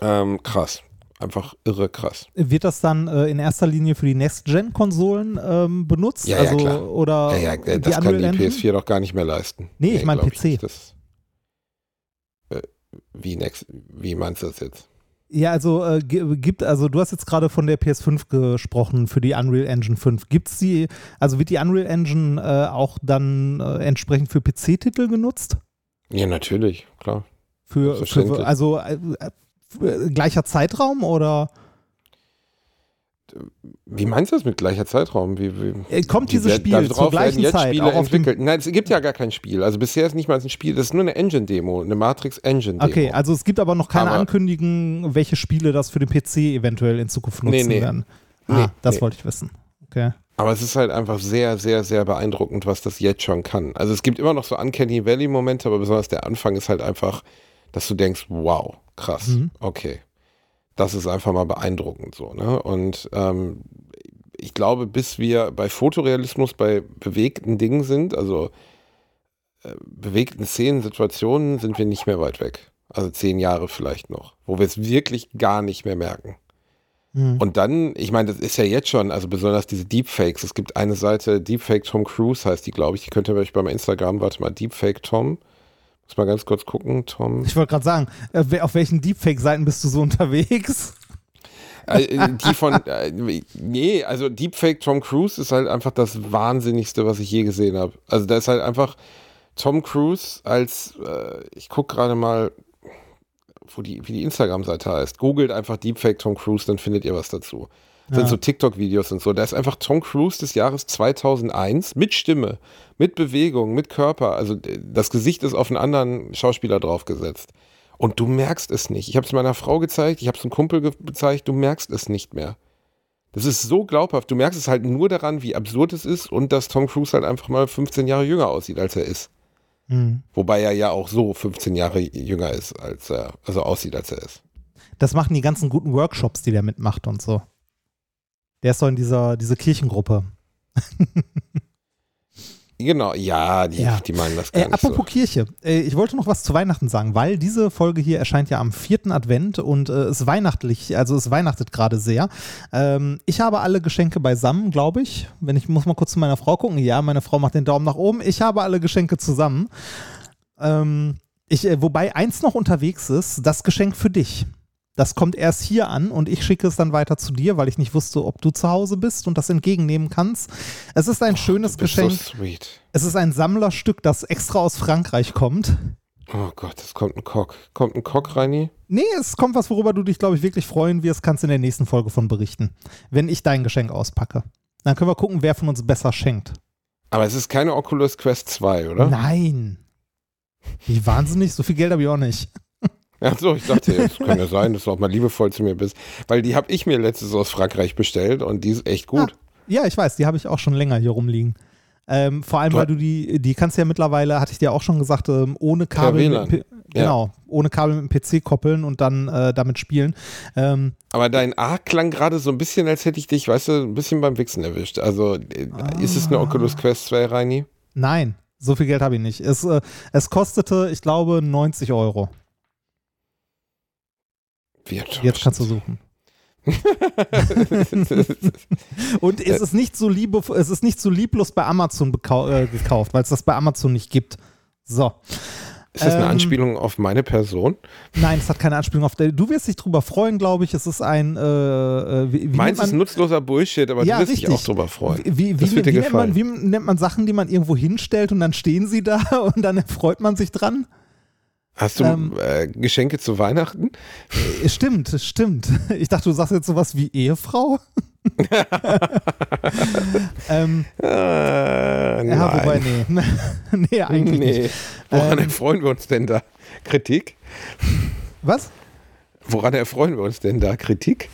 ähm, krass. Einfach irre krass. Wird das dann äh, in erster Linie für die Next-Gen-Konsolen ähm, benutzt? Ja, ja, also, klar. Oder ja, ja, die das kann die Engine? PS4 doch gar nicht mehr leisten. Nee, ich mein glaub PC. nicht. Das, äh, wie, next, wie meinst du das jetzt? Ja, also äh, gi- gibt, also du hast jetzt gerade von der PS5 gesprochen für die Unreal Engine 5. Gibt's die, also wird die Unreal Engine äh, auch dann äh, entsprechend für PC-Titel genutzt? Ja, natürlich, klar. Für, für also äh, äh, gleicher Zeitraum oder Wie meinst du das mit gleicher Zeitraum? Wie, wie, äh, kommt dieses Spiel darauf zur gleichen jetzt Zeit Spiele entwickelt? Nein, es gibt ja gar kein Spiel. Also bisher ist nicht mal ein Spiel, das ist nur eine Engine-Demo, eine Matrix-Engine-Demo. Okay, also es gibt aber noch keine Aber- Ankündigung, welche Spiele das für den PC eventuell in Zukunft nutzen Nee, nee. werden. Ah, Nee, das wollte ich wissen. Okay. Aber es ist halt einfach sehr, sehr, sehr beeindruckend, was das jetzt schon kann. Also es gibt immer noch so Uncanny Valley-Momente, aber besonders der Anfang ist halt einfach, dass du denkst, wow, krass, Mhm. okay. Das ist einfach mal beeindruckend so. Ne? Und ähm, ich glaube, bis wir bei Fotorealismus, bei bewegten Dingen sind, also äh, bewegten Szenen, Situationen, sind wir nicht mehr weit weg. Also zehn Jahre vielleicht noch, wo wir es wirklich gar nicht mehr merken. Mhm. Und dann, ich meine, das ist ja jetzt schon, also besonders diese Deepfakes. Es gibt eine Seite, Deepfake Tom Cruise heißt die, glaube ich. Die könnt ihr euch bei meinem Instagram, warte mal, Deepfake Tom. Muss mal ganz kurz gucken, Tom. Ich wollte gerade sagen, äh, auf welchen Deepfake-Seiten bist du so [laughs] unterwegs? Äh, äh, die von, nee, also Deepfake Tom Cruise ist halt einfach das Wahnsinnigste, was ich je gesehen habe. Also da ist halt einfach Tom Cruise als, äh, ich gucke gerade mal, wo die, wie die Instagram-Seite heißt. Googelt einfach Deepfake Tom Cruise, dann findet ihr was dazu. Das Ja. sind so TikTok-Videos und so. Da ist einfach Tom Cruise des Jahres 2001 mit Stimme, mit Bewegung, mit Körper. Also äh, das Gesicht ist auf einen anderen Schauspieler draufgesetzt. Und du merkst es nicht. Ich habe es meiner Frau gezeigt, ich habe es einem Kumpel ge gezeigt, du merkst es nicht mehr. Das ist so glaubhaft. Du merkst es halt nur daran, wie absurd es ist und dass Tom Cruise halt einfach mal 15 Jahre jünger aussieht, als er ist. Hm. Wobei er ja auch so 15 Jahre jünger ist, als er, also aussieht, als er ist. Das machen die ganzen guten Workshops, die der mitmacht und so. Der ist doch in dieser diese Kirchengruppe. [laughs] Genau, ja, die, Ja. die meinen das gar Äh, nicht apropos so. Kirche, äh, ich wollte noch was zu Weihnachten sagen, weil diese Folge hier erscheint ja am vierten Advent und äh, ist weihnachtlich, also es weihnachtet gerade sehr. Ähm, ich habe alle Geschenke beisammen, glaube ich. Wenn ich muss mal kurz zu meiner Frau gucken. Ja, meine Frau macht den Daumen nach oben. Ich habe alle Geschenke zusammen. Ähm, ich, äh, wobei eins noch unterwegs ist, das Geschenk für dich. Das kommt erst hier an und ich schicke es dann weiter zu dir, weil ich nicht wusste, ob du zu Hause bist und das entgegennehmen kannst. Es ist ein schönes Du bist Geschenk. So sweet. Es ist ein Sammlerstück, das extra aus Frankreich kommt. Oh Gott, es kommt ein Cock. Kommt ein Cock, Reini? Nee, es kommt was, worüber du dich, glaube ich, wirklich freuen wirst. Kannst in der nächsten Folge von berichten. Wenn ich dein Geschenk auspacke. Dann können wir gucken, wer von uns besser schenkt. Aber es ist keine Oculus Quest 2, oder? Nein. Wie wahnsinnig, so viel Geld habe ich auch nicht. Ach so, ich dachte, es kann ja sein, dass du auch mal liebevoll zu mir bist. Weil die habe ich mir letztes aus Frankreich bestellt und die ist echt gut. Ja, ich weiß, die habe ich auch schon länger hier rumliegen. Ähm, vor allem, weil du die, die kannst ja mittlerweile, hatte ich dir auch schon gesagt, ähm, ohne Kabel, mit, P- Ja. genau, ohne Kabel mit dem PC koppeln und dann äh, damit spielen. Ähm, Aber dein A klang gerade so ein bisschen, als hätte ich dich, weißt du, ein bisschen beim Wichsen erwischt. Also äh, ist es eine Oculus Quest 2, Reini? nein, so viel Geld habe ich nicht. Es, äh, es kostete, ich glaube, 90 Euro. Wie Jetzt kannst du suchen. [laughs] Und es ist nicht so liebe, es ist nicht so lieblos bei Amazon äh, gekauft, weil es das bei Amazon nicht gibt. So. Ist das eine Ähm, Anspielung auf meine Person? Nein, es hat keine Anspielung auf der. Du wirst dich drüber freuen, glaube ich. Es ist ein. Äh, äh, wie, wie Meins ist nutzloser Bullshit, aber Ja, du wirst dich richtig. auch drüber freuen. wie, wie, das wird dir wie, nennt man, gefallen. wie nennt man Sachen, die man irgendwo hinstellt und dann stehen sie da [laughs] und dann freut man sich dran? Hast du ähm, äh, Geschenke zu Weihnachten? Äh, Stimmt, stimmt. [laughs] Ich dachte, du sagst jetzt sowas wie Ehefrau. [laughs] ähm, Äh, nein. ja, wobei, nee. [laughs] nee, eigentlich nicht. nee. Woran Ähm, erfreuen wir uns denn da? Kritik? Was? Woran erfreuen wir uns denn da? Kritik?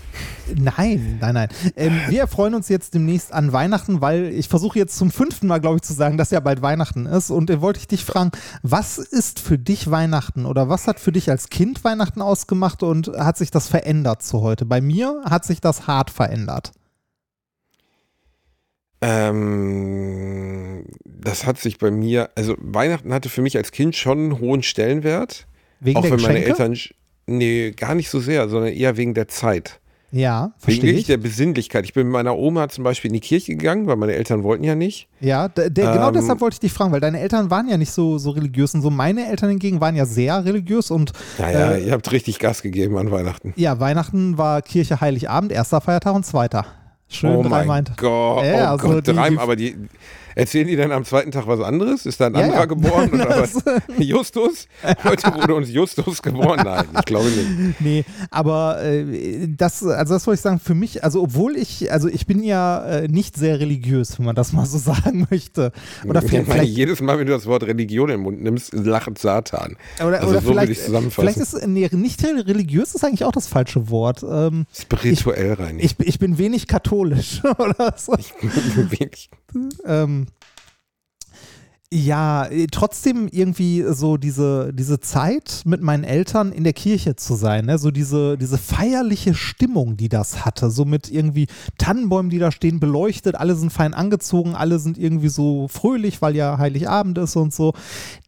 Nein, nein, nein. Ähm, wir erfreuen uns jetzt demnächst an Weihnachten, weil ich versuche jetzt zum fünften Mal, glaube ich, zu sagen, dass ja bald Weihnachten ist. Und äh, wollte ich dich fragen, was ist für dich Weihnachten oder was hat für dich als Kind Weihnachten ausgemacht und hat sich das verändert zu heute? Bei mir hat sich das hart verändert. Ähm, das hat sich bei mir, also Weihnachten hatte für mich als Kind schon einen hohen Stellenwert. Wegen auch wenn meine Geschenke? Eltern, nee, gar nicht so sehr, sondern eher wegen der Zeit. ja, Wegen verstehe wirklich ich. der Besinnlichkeit. Ich bin mit meiner Oma zum Beispiel in die Kirche gegangen, weil meine Eltern wollten ja nicht. Ja, der, der, genau Ähm, deshalb wollte ich dich fragen, weil deine Eltern waren ja nicht so, so religiös und so. Meine Eltern hingegen waren ja sehr religiös und Naja, Äh, ihr habt richtig Gas gegeben an Weihnachten. ja, Weihnachten war Kirche Heiligabend, erster Feiertag und zweiter. Schön oh drei mein. Gott, Ja, oh also Gott, die- drei, aber die erzählen die dann am zweiten Tag was anderes? Ist da ein Ja, anderer ja. geboren [laughs] oder? [laughs] Justus? Heute wurde uns Justus geboren? Nein, ich glaube nicht. Nee, aber äh, das, also das wollte ich sagen, für mich, also obwohl ich, also ich bin ja äh, nicht sehr religiös, wenn man das mal so [laughs] sagen möchte. Oder Ich vielleicht, meine, jedes Mal, wenn du das Wort Religion im Mund nimmst, lacht Satan. oder, also oder so würde vielleicht, ich es zusammenfassen. vielleicht ist nee, nicht religiös ist eigentlich auch das falsche Wort. Ähm, Spirituell rein. ich, ich bin wenig katholisch oder so. Wirklich. ähm, ja, äh, trotzdem irgendwie so diese, diese Zeit mit meinen Eltern in der Kirche zu sein, ne? so diese, diese feierliche Stimmung, die das hatte, so mit irgendwie Tannenbäumen, die da stehen, beleuchtet, alle sind fein angezogen, alle sind irgendwie so fröhlich, weil ja Heiligabend ist und so.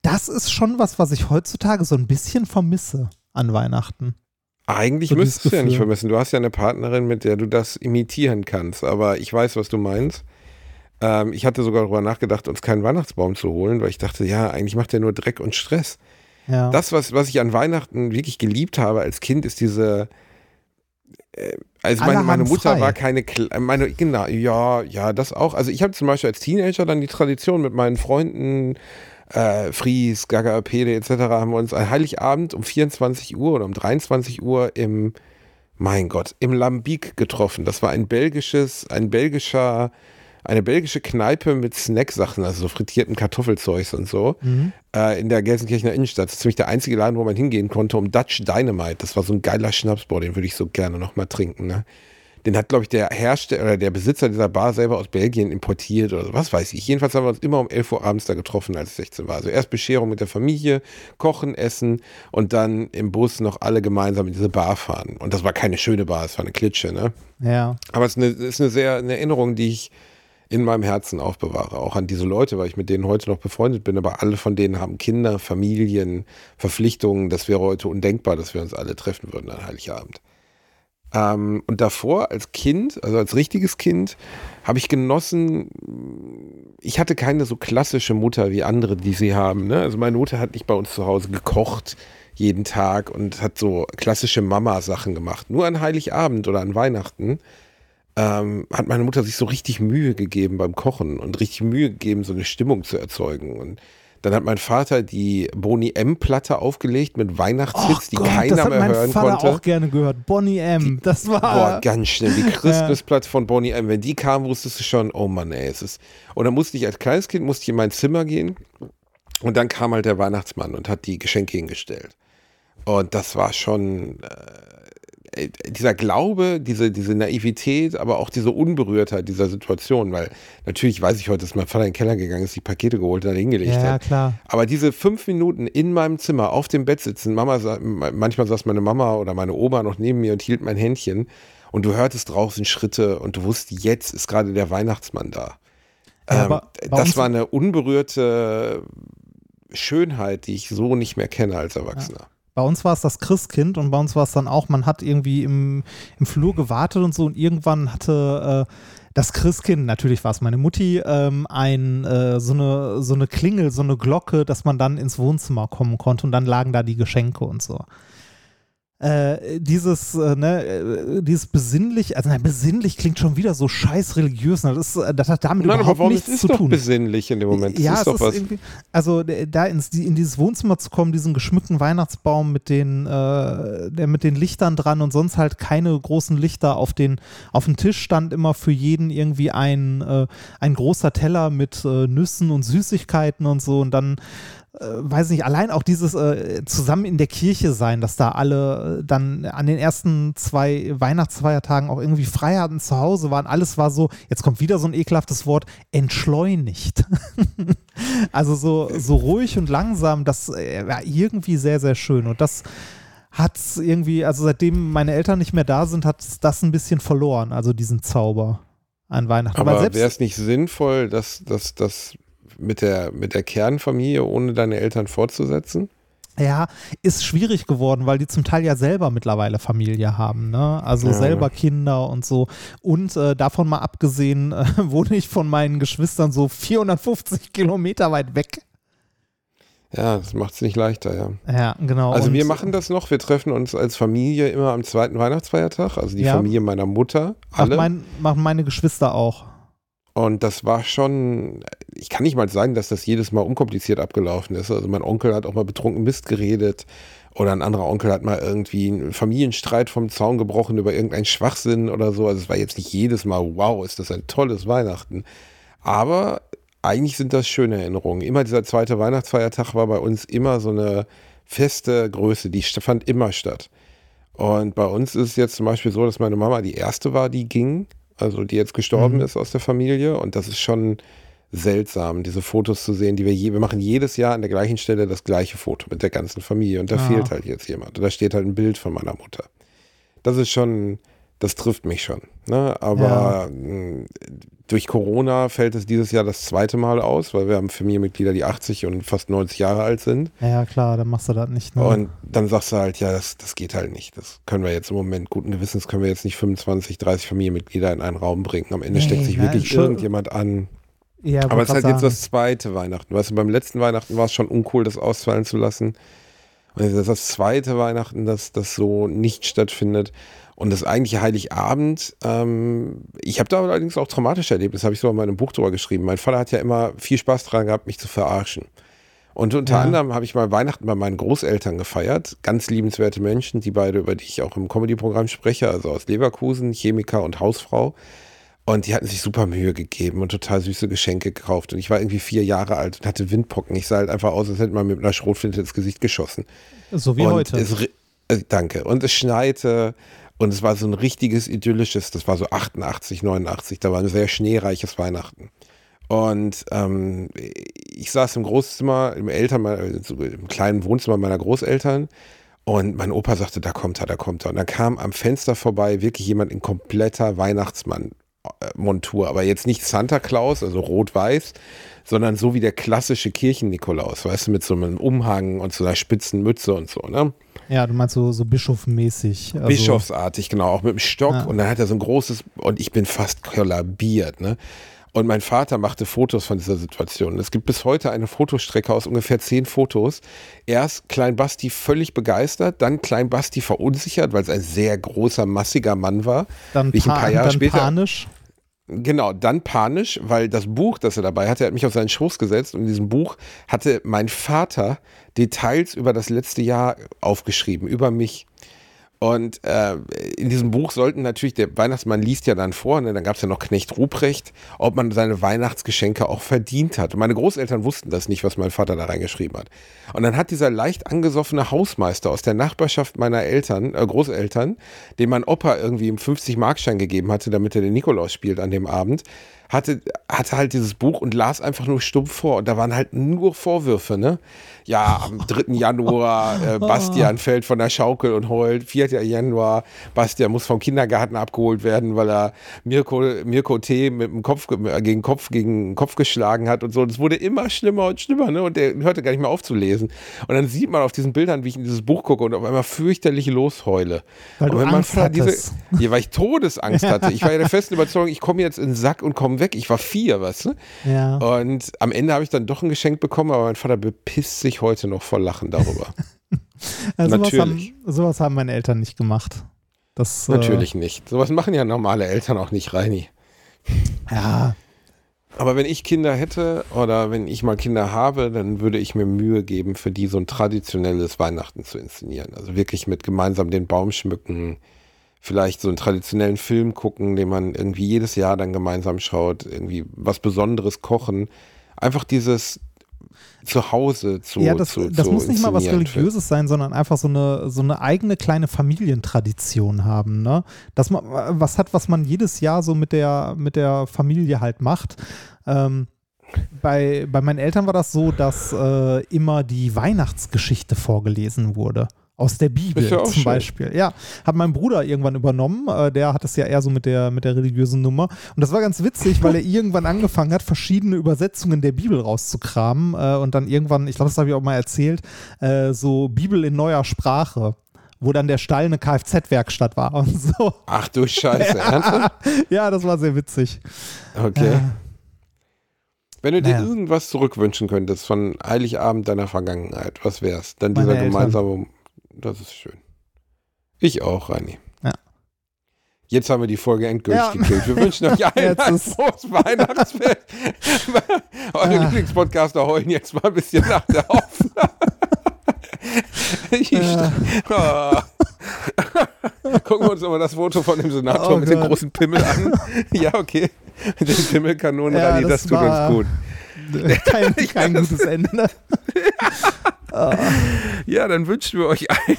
Das ist schon was, was ich heutzutage so ein bisschen vermisse an Weihnachten. Eigentlich So müsstest du ja nicht vermissen. Du hast ja eine Partnerin, mit der du das imitieren kannst. Aber ich weiß, was du meinst. Ähm, ich hatte sogar darüber nachgedacht, uns keinen Weihnachtsbaum zu holen, weil ich dachte, ja, eigentlich macht der nur Dreck und Stress. Ja. Das, was, was ich an Weihnachten wirklich geliebt habe als Kind, ist diese. Äh, also meine, meine Mutter frei. war keine, Kle- äh, meine, genau, ja, ja, das auch. Also ich habe zum Beispiel als Teenager dann die Tradition mit meinen Freunden, äh, Fries, Gaga, Pede etc. haben wir uns an Heiligabend um 24 Uhr oder um 23 Uhr im, mein Gott, im Lambic getroffen. Das war ein belgisches, ein belgischer, eine belgische Kneipe mit Snacksachen, also so frittierten Kartoffelzeugs und so, Mhm. äh, in der Gelsenkirchener Innenstadt. Das ist ziemlich der einzige Laden, wo man hingehen konnte, um Dutch Dynamite. Das war so ein geiler Schnaps, boah, den würde ich so gerne nochmal trinken, ne? Den hat, glaube ich, der Hersteller oder der Besitzer dieser Bar selber aus Belgien importiert oder so, was weiß ich. Jedenfalls haben wir uns immer um 11 Uhr abends da getroffen, als ich 16 war. Also erst Bescherung mit der Familie, Kochen, Essen und dann im Bus noch alle gemeinsam in diese Bar fahren. Und das war keine schöne Bar, es war eine Klitsche, ne? ja. Aber es ist eine, es ist eine sehr eine Erinnerung, die ich in meinem Herzen aufbewahre. Auch an diese Leute, weil ich mit denen heute noch befreundet bin. Aber alle von denen haben Kinder, Familien, Verpflichtungen. Das wäre heute undenkbar, dass wir uns alle treffen würden an Heiligabend. Ähm, und davor als Kind, also als richtiges Kind, habe ich genossen, ich hatte keine so klassische Mutter wie andere, die sie haben. Ne? Also meine Mutter hat nicht bei uns zu Hause gekocht jeden Tag und hat so klassische Mama-Sachen gemacht. Nur an Heiligabend oder an Weihnachten ähm, hat meine Mutter sich so richtig Mühe gegeben beim Kochen und richtig Mühe gegeben, so eine Stimmung zu erzeugen. Und dann hat mein Vater die Boni M-Platte aufgelegt mit Weihnachtshits, die Gott, das keiner hat mehr mein hören Vater konnte. auch gerne gehört. Bonnie M. Das war. Boah, ganz schnell. Die [laughs] Christmasplatte von Bonnie M. Wenn die kam, wusstest du schon, oh Mann, ey, es ist. Und dann musste ich als kleines Kind musste ich in mein Zimmer gehen und dann kam halt der Weihnachtsmann und hat die Geschenke hingestellt. Und das war schon äh, dieser Glaube, diese, diese Naivität, aber auch diese Unberührtheit dieser Situation, weil natürlich weiß ich heute, dass mein Vater in den Keller gegangen ist, die Pakete geholt und dann hingelegt ja, hat. klar. Aber diese fünf Minuten in meinem Zimmer auf dem Bett sitzen, Mama, manchmal saß meine Mama oder meine Oma noch neben mir und hielt mein Händchen und du hörtest draußen Schritte und du wusstest, jetzt ist gerade der Weihnachtsmann da. Ja, ähm, das war eine unberührte Schönheit, die ich so nicht mehr kenne als Erwachsener. Bei uns war es das Christkind und bei uns war es dann auch, man hat irgendwie im, im Flur gewartet und so und irgendwann hatte äh, das Christkind, natürlich war es meine Mutti, ähm, ein, äh, so, eine, so eine Klingel, so eine Glocke, dass man dann ins Wohnzimmer kommen konnte und dann lagen da die Geschenke und so. Äh, dieses, äh, ne, äh, dieses besinnlich, also nein, besinnlich klingt schon wieder so scheiß religiös, ne? das, ist, äh, das hat damit Nein, überhaupt nichts ist zu doch tun. besinnlich in dem Moment. Das ja, ist es doch ist was. irgendwie, also da ins, in dieses Wohnzimmer zu kommen, diesen geschmückten Weihnachtsbaum mit den, äh, der mit den Lichtern dran und sonst halt keine großen Lichter auf den, auf dem Tisch stand immer für jeden irgendwie ein, äh, ein großer Teller mit äh, Nüssen und Süßigkeiten und so und dann weiß nicht, allein auch dieses äh, zusammen in der Kirche sein, dass da alle äh, dann an den ersten zwei Weihnachtsfeiertagen auch irgendwie frei hatten, zu Hause waren, alles war so, jetzt kommt wieder so ein ekelhaftes Wort, entschleunigt. [laughs] also so, so ruhig und langsam, das äh, war irgendwie sehr, sehr schön und das hat irgendwie, also seitdem meine Eltern nicht mehr da sind, hat das ein bisschen verloren, also diesen Zauber an Weihnachten. Aber selbst- wäre es nicht sinnvoll, dass das mit der, mit der Kernfamilie ohne deine Eltern fortzusetzen? Ja, ist schwierig geworden, weil die zum Teil ja selber mittlerweile Familie haben, ne? Also Ja. selber Kinder und so. Und äh, davon mal abgesehen, [laughs] äh, wohne ich von meinen Geschwistern so 450 Kilometer weit weg. Ja, das macht es nicht leichter, ja. Ja, genau. Also Und- wir machen das noch, wir treffen uns als Familie immer am zweiten Weihnachtsfeiertag, also die Ja. Familie meiner Mutter, alle. mein, machen meine Geschwister auch. Und das war schon, ich kann nicht mal sagen, dass das jedes Mal unkompliziert abgelaufen ist. Also mein Onkel hat auch mal betrunken Mist geredet oder ein anderer Onkel hat mal irgendwie einen Familienstreit vom Zaun gebrochen über irgendeinen Schwachsinn oder so. Also es war jetzt nicht jedes Mal, wow, ist das ein tolles Weihnachten. Aber eigentlich sind das schöne Erinnerungen. Immer dieser zweite Weihnachtsfeiertag war bei uns immer so eine feste Größe, die fand immer statt. Und bei uns ist es jetzt zum Beispiel so, dass meine Mama die erste war, die ging, also die jetzt gestorben Mhm. ist aus der Familie. Und das ist schon seltsam, diese Fotos zu sehen, die wir je, wir machen jedes Jahr an der gleichen Stelle das gleiche Foto mit der ganzen Familie. Und da Ah. fehlt halt jetzt jemand. Und da steht halt ein Bild von meiner Mutter. Das ist schon, das trifft mich schon. Ne? Aber mh, durch Corona fällt es dieses Jahr das zweite Mal aus, weil wir haben Familienmitglieder, die 80 und fast 90 Jahre alt sind. Ja, ja, klar, dann machst du das nicht. Ne? Und dann sagst du halt, ja, das, das geht halt nicht. Das können wir jetzt im Moment guten Gewissens können wir jetzt nicht 25, 30 Familienmitglieder in einen Raum bringen. Am Ende Nee, steckt sich nein, wirklich schon- irgendjemand an. ja, Aber es ist halt grad jetzt sagen. das zweite Weihnachten. Weißt du, beim letzten Weihnachten war es schon uncool, das ausfallen zu lassen. Und jetzt ist das zweite Weihnachten, dass das so nicht stattfindet. Und das eigentliche Heiligabend, ähm, ich habe da allerdings auch traumatische Erlebnisse, habe ich so in meinem Buch drüber geschrieben. Mein Vater hat ja immer viel Spaß dran gehabt, mich zu verarschen. Und unter Ja. anderem habe ich mal Weihnachten bei meinen Großeltern gefeiert. Ganz liebenswerte Menschen, die beide, über die ich auch im Comedy-Programm spreche, also aus Leverkusen, Chemiker und Hausfrau. Und die hatten sich super Mühe gegeben und total süße Geschenke gekauft. Und ich war irgendwie vier Jahre alt und hatte Windpocken. Ich sah halt einfach aus, als hätte man mit einer Schrotflinte ins Gesicht geschossen. So wie und heute. Es, äh, danke. Und es schneite und es war so ein richtiges idyllisches, das war so 88, 89, da war ein sehr schneereiches Weihnachten. Und ähm, ich saß im Großzimmer, im Eltern, also im kleinen Wohnzimmer meiner Großeltern und mein Opa sagte, da kommt er, da kommt er. Und dann kam am Fenster vorbei wirklich jemand in kompletter Weihnachtsmann-Montur, aber jetzt nicht Santa Claus, also rot-weiß, sondern so wie der klassische Kirchen-Nikolaus, weißt du, mit so einem Umhang und so einer spitzen Mütze und so, ne? Ja, du meinst so, so bischofmäßig. Also, Bischofsartig, genau, auch mit dem Stock. Ja. Und dann hat er so ein großes, und ich bin fast kollabiert, ne? Und mein Vater machte Fotos von dieser Situation. Es gibt bis heute eine Fotostrecke aus ungefähr zehn Fotos. Erst Klein Basti völlig begeistert, dann Klein Basti verunsichert, weil es ein sehr großer, massiger Mann war. Dann, ich ein pa paar Jahre dann später- panisch. Genau, dann panisch, weil das Buch, das er dabei hatte, er hat mich auf seinen Schoß gesetzt und in diesem Buch hatte mein Vater Details über das letzte Jahr aufgeschrieben, über mich. Und äh, in diesem Buch sollten natürlich, der Weihnachtsmann liest ja dann vor, ne, dann gab es ja noch Knecht Ruprecht, ob man seine Weihnachtsgeschenke auch verdient hat. Und meine Großeltern wussten das nicht, was mein Vater da reingeschrieben hat. Und dann hat dieser leicht angesoffene Hausmeister aus der Nachbarschaft meiner Eltern, äh, Großeltern, dem mein Opa irgendwie einen 50-Markschein gegeben hatte, damit er den Nikolaus spielt an dem Abend, hatte, hatte halt dieses Buch und las einfach nur stumpf vor. Und da waren halt nur Vorwürfe, ne? Ja, am 3. Januar, äh, [laughs] Bastian fällt von der Schaukel und heult. 4. Januar, Bastian muss vom Kindergarten abgeholt werden, weil er Mirko, Mirko T. mit dem Kopf äh, gegen Kopf gegen den Kopf geschlagen hat und so. Es wurde immer schlimmer und schlimmer, ne? Und der hörte gar nicht mehr auf zu lesen. Und dann sieht man auf diesen Bildern, wie ich in dieses Buch gucke und auf einmal fürchterlich losheule. Weil und du wenn Vater diese, [laughs] ja, weil ich Todesangst [laughs] hatte. Ich war ja der festen Überzeugung, ich komme jetzt in den Sack und komme weg. Ich war vier, weißt du? Ja. Und am Ende habe ich dann doch ein Geschenk bekommen, aber mein Vater bepisst sich heute noch vor Lachen darüber. [laughs] Also sowas, haben, natürlich. sowas haben meine Eltern nicht gemacht. Das, Natürlich nicht. Sowas machen ja normale Eltern auch nicht, Reini. Äh, ja, Aber wenn ich Kinder hätte oder wenn ich mal Kinder habe, dann würde ich mir Mühe geben, für die so ein traditionelles Weihnachten zu inszenieren. Also wirklich mit gemeinsam den Baum schmücken, vielleicht so einen traditionellen Film gucken, den man irgendwie jedes Jahr dann gemeinsam schaut, irgendwie was Besonderes kochen. Einfach dieses Zuhause zu ja, das, zu, das zu muss nicht mal was Religiöses sein, sondern einfach so eine, so eine eigene kleine Familientradition haben, ne? Dass man was hat, was man jedes Jahr so mit der, mit der Familie halt macht. Ähm, bei, bei meinen Eltern war das so, dass äh, immer die Weihnachtsgeschichte vorgelesen wurde. Aus der Bibel ja zum schön. Beispiel. Ja, hat mein Bruder irgendwann übernommen. Äh, der hat es ja eher so mit der, mit der religiösen Nummer. Und das war ganz witzig, weil er [laughs] irgendwann angefangen hat, verschiedene Übersetzungen der Bibel rauszukramen. Äh, und dann irgendwann, ich glaube, das habe ich auch mal erzählt, äh, so Bibel in neuer Sprache. Wo dann der Stall eine Kfz-Werkstatt war und [laughs] so. Ach du Scheiße, [laughs] ernsthaft? ja, das war sehr witzig. Okay. Ja. Wenn du dir Naja. irgendwas zurückwünschen könntest von Heiligabend deiner Vergangenheit, was wär's? Dann Meine dieser Eltern. gemeinsame, das ist schön. Ich auch, Rani. Ja. Jetzt haben wir die Folge endgültig Ja. gekillt. Wir wünschen euch [laughs] allen ein frohes Weihnachtsfest. [laughs] Eure Ah. Lieblingspodcaster heulen jetzt mal ein bisschen nach der [laughs] Aufnahme. Ja. Ah. Gucken wir uns nochmal das Foto von dem Senator Oh mit dem großen Pimmel an. Ja, okay. Mit den Pimmelkanonen, Ja, Rani, das, das tut uns gut. [laughs] Kein, kein gutes Ende. [laughs] Ja, dann wünschen wir euch allen.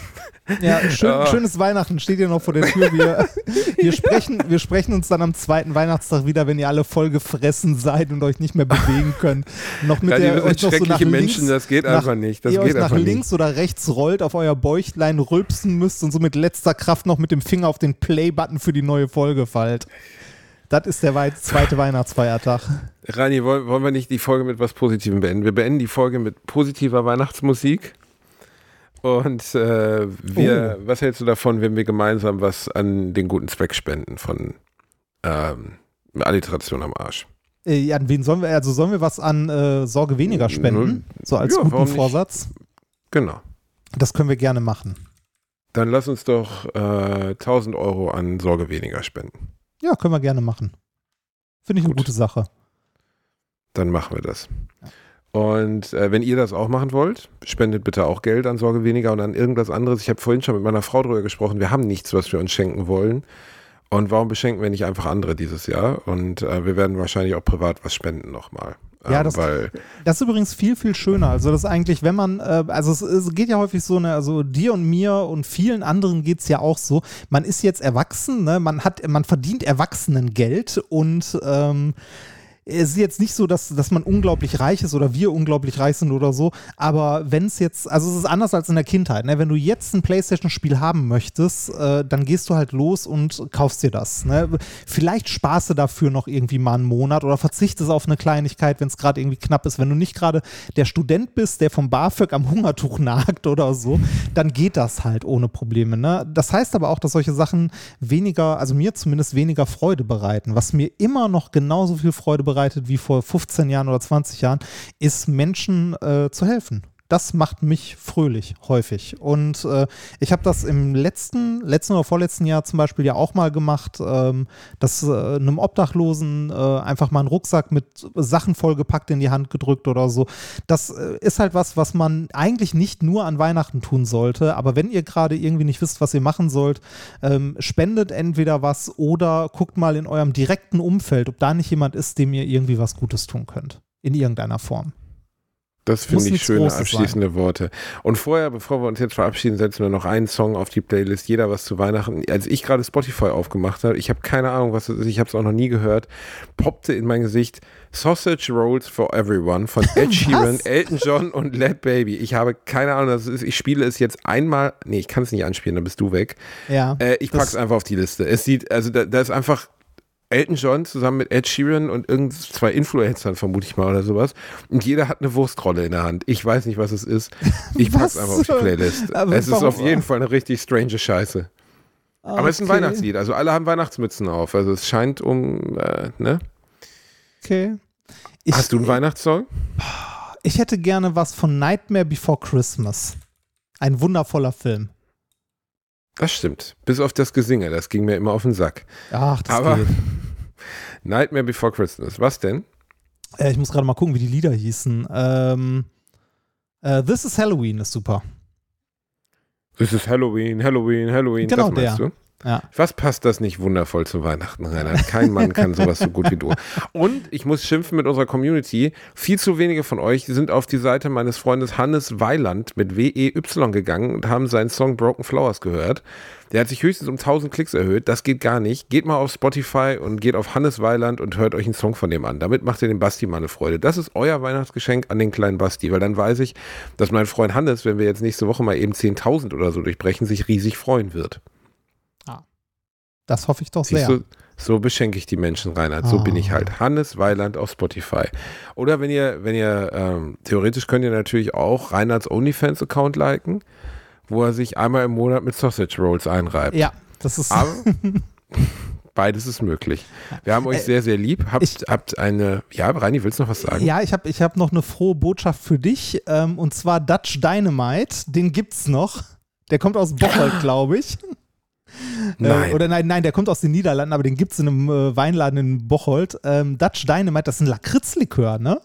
Ja, schön, Ja. schönes Weihnachten steht ihr noch vor der Tür. Wir, [laughs] wir, sprechen, wir sprechen uns dann am zweiten Weihnachtstag wieder, wenn ihr alle voll gefressen seid und euch nicht mehr bewegen könnt. Noch mit Ja, der euch noch so nach schreckliche links, Menschen, das geht nach, einfach nicht. Das ihr geht euch nach einfach nicht. links oder rechts rollt, auf euer Bäuchlein rülpsen müsst und so mit letzter Kraft noch mit dem Finger auf den Play-Button für die neue Folge fallt. Das ist der wei zweite Weihnachtsfeiertag. Rani, wollen, wollen wir nicht die Folge mit was Positivem beenden? Wir beenden die Folge mit positiver Weihnachtsmusik. Und äh, wir, was hältst du davon, wenn wir gemeinsam was an den guten Zweck spenden von ähm, Alliteration am Arsch? Äh, ja, an wen sollen wir, also sollen wir was an äh, Sorge weniger spenden? So als Ja, guten nicht? Vorsatz? Genau. Das können wir gerne machen. Dann lass uns doch äh, 1000 Euro an Sorge weniger spenden. Ja, können wir gerne machen. Finde ich eine Gut. gute Sache. Dann machen wir das. Und äh, wenn ihr das auch machen wollt, spendet bitte auch Geld an Sorge weniger und an irgendwas anderes. Ich habe vorhin schon mit meiner Frau drüber gesprochen. Wir haben nichts, was wir uns schenken wollen. Und warum beschenken wir nicht einfach andere dieses Jahr? Und äh, wir werden wahrscheinlich auch privat was spenden nochmal. Ja, das- weil Das ist übrigens viel, viel schöner. Also das ist eigentlich, wenn man, äh, also es, es geht ja häufig so, ne, also dir und mir und vielen anderen geht es ja auch so, man ist jetzt erwachsen, ne, man hat, man verdient Erwachsenengeld und ähm, es ist jetzt nicht so, dass, dass man unglaublich reich ist oder wir unglaublich reich sind oder so, aber wenn es jetzt, also es ist anders als in der Kindheit, ne? wenn du jetzt ein Playstation-Spiel haben möchtest, äh, dann gehst du halt los und kaufst dir das. Ne? Vielleicht sparst du dafür noch irgendwie mal einen Monat oder verzichtest auf eine Kleinigkeit, wenn es gerade irgendwie knapp ist. Wenn du nicht gerade der Student bist, der vom BAföG am Hungertuch [laughs] nagt oder so, dann geht das halt ohne Probleme. Ne? Das heißt aber auch, dass solche Sachen weniger, also mir zumindest weniger Freude bereiten. Was mir immer noch genauso viel Freude bereitet wie vor 15 Jahren oder 20 Jahren, ist Menschen äh, zu helfen. Das macht mich fröhlich, häufig. Und äh, ich habe das im letzten, letzten oder vorletzten Jahr zum Beispiel ja auch mal gemacht, ähm, dass äh, einem Obdachlosen äh, einfach mal einen Rucksack mit Sachen vollgepackt in die Hand gedrückt oder so. Das äh, ist halt was, was man eigentlich nicht nur an Weihnachten tun sollte. Aber wenn ihr gerade irgendwie nicht wisst, was ihr machen sollt, ähm, spendet entweder was oder guckt mal in eurem direkten Umfeld, ob da nicht jemand ist, dem ihr irgendwie was Gutes tun könnt. In irgendeiner Form. Das finde ich schöne Großes abschließende Worte. Und vorher, bevor wir uns jetzt verabschieden, setzen wir noch einen Song auf die Playlist. Jeder was zu Weihnachten. Als ich gerade Spotify aufgemacht habe, ich habe keine Ahnung, was das ist, ich habe es auch noch nie gehört, poppte in mein Gesicht Sausage Rolls for Everyone von [laughs] Ed Sheeran, Elton John und Led Baby. Ich habe keine Ahnung, was es ist. Ich spiele es jetzt einmal. Nee, ich kann es nicht anspielen, dann bist du weg. Ja. Äh, ich das- pack's einfach auf die Liste. Es sieht, also da, da ist einfach Elton John zusammen mit Ed Sheeran und irgend zwei Influencern, vermute ich mal, oder sowas. Und jeder hat eine Wurstrolle in der Hand. Ich weiß nicht, was es ist. Ich pack's einfach auf die Playlist. Aber es ist auf jeden Fall eine richtig strange Scheiße. Aber es ist ein Okay. Weihnachtslied, also alle haben Weihnachtsmützen auf. Also es scheint um, äh, ne? Okay. Ich, Hast du einen Weihnachtssong? ich hätte gerne was von Nightmare Before Christmas. Ein wundervoller Film. Das stimmt. Bis auf das Gesinge, das ging mir immer auf den Sack. Ach, das Aber geht. [laughs] Nightmare Before Christmas, was denn? Äh, ich muss gerade mal gucken, wie die Lieder hießen. Ähm, äh, This is Halloween ist super. Das ist Halloween, Halloween, Halloween. Genau das meinst der. du? Ja. Was passt das nicht wundervoll zu Weihnachten, Reinhard? Kein Mann kann sowas so gut wie du. Und ich muss schimpfen mit unserer Community. Viel zu wenige von euch sind auf die Seite meines Freundes Hannes Weiland mit W-E-Y gegangen und haben seinen Song Broken Flowers gehört. Der hat sich höchstens um 1000 Klicks erhöht. Das geht gar nicht. Geht mal auf Spotify und geht auf Hannes Weiland und hört euch einen Song von dem an. Damit macht ihr dem Basti mal eine Freude. Das ist euer Weihnachtsgeschenk an den kleinen Basti, weil dann weiß ich, dass mein Freund Hannes, wenn wir jetzt nächste Woche mal eben 10.000 oder so durchbrechen, sich riesig freuen wird. Das hoffe ich doch Siehst sehr. du, so beschenke ich die Menschen, Reinhard. So Ah. bin ich halt. Hannes Weiland auf Spotify. Oder wenn ihr, wenn ihr, ähm, theoretisch könnt ihr natürlich auch Reinhards OnlyFans-Account liken, wo er sich einmal im Monat mit Sausage Rolls einreibt. Ja, das ist. Aber [laughs] Beides ist möglich. Wir haben euch sehr, sehr lieb. Habt, ich- habt eine. Ja, Reini, willst du noch was sagen? Ja, ich habe ich hab noch eine frohe Botschaft für dich. Ähm, und zwar Dutch Dynamite. Den gibt's noch. Der kommt aus Bocholt, [laughs] glaube ich. Nein. Äh, oder nein, nein, der kommt aus den Niederlanden, aber den gibt's in einem äh, Weinladen in Bocholt. Ähm, Dutch Dynamite, das ist ein Lakritzlikör, ne?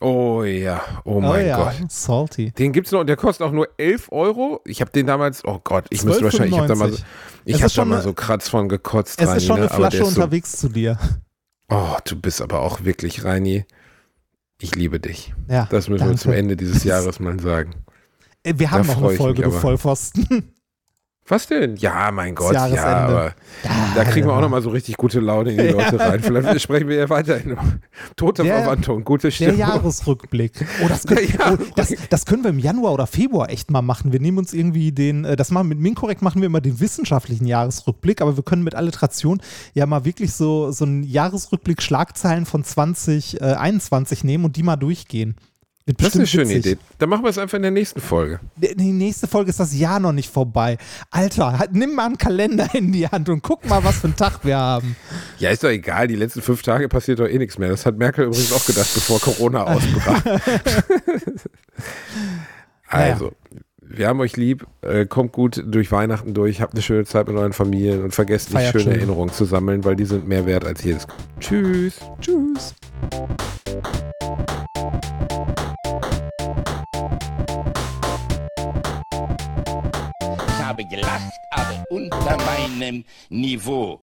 Oh ja, oh mein ja, Gott. salty. Den gibt's noch und der kostet auch nur 11 Euro. Ich habe den damals, oh Gott, ich müsste wahrscheinlich, ich habe da mal so, 12,95. ich Es hab da schon mal so Kratz von gekotzt, Es Reini, ist schon ne? eine Flasche ist so, unterwegs zu dir. Oh, du bist aber auch wirklich, Reini. Ich liebe dich. Ja, Das müssen wir danke. zum Ende dieses [laughs] Jahres mal sagen. Äh, Wir haben Da noch eine Folge, du. Vollpfosten. Was denn? Ja, mein Gott, ja, aber da kriegen wir auch nochmal so richtig gute Laune in die [laughs] Leute rein. Vielleicht [laughs] sprechen wir ja weiterhin. noch. Tote Der- Verwandlung, gute Der Stimmung. Jahresrückblick. Oh, das, [laughs] können, Der oh, das, das können wir im Januar oder Februar echt mal machen. Wir nehmen uns irgendwie den, äh, das machen mit Minkorrekt machen wir immer den wissenschaftlichen Jahresrückblick, aber wir können mit Alliteration ja mal wirklich so, so einen Jahresrückblick Schlagzeilen von 2021 nehmen und die mal durchgehen. Das ist eine schöne witzig. Idee. Dann machen wir es einfach in der nächsten Folge. Die nächste Folge ist das Jahr noch nicht vorbei. Alter, halt, nimm mal einen Kalender in die Hand und guck mal, was für einen Tag wir haben. Ja, ist doch egal. Die letzten fünf Tage passiert doch eh nichts mehr. Das hat Merkel übrigens auch gedacht, bevor Corona ausbrach. [laughs] also, wir haben euch lieb. Äh, kommt gut durch Weihnachten durch. Habt eine schöne Zeit mit euren Familien und vergesst nicht, schöne schön. Erinnerungen zu sammeln, weil die sind mehr wert als jedes. Tschüss. Tschüss. Gelacht, aber unter meinem Niveau.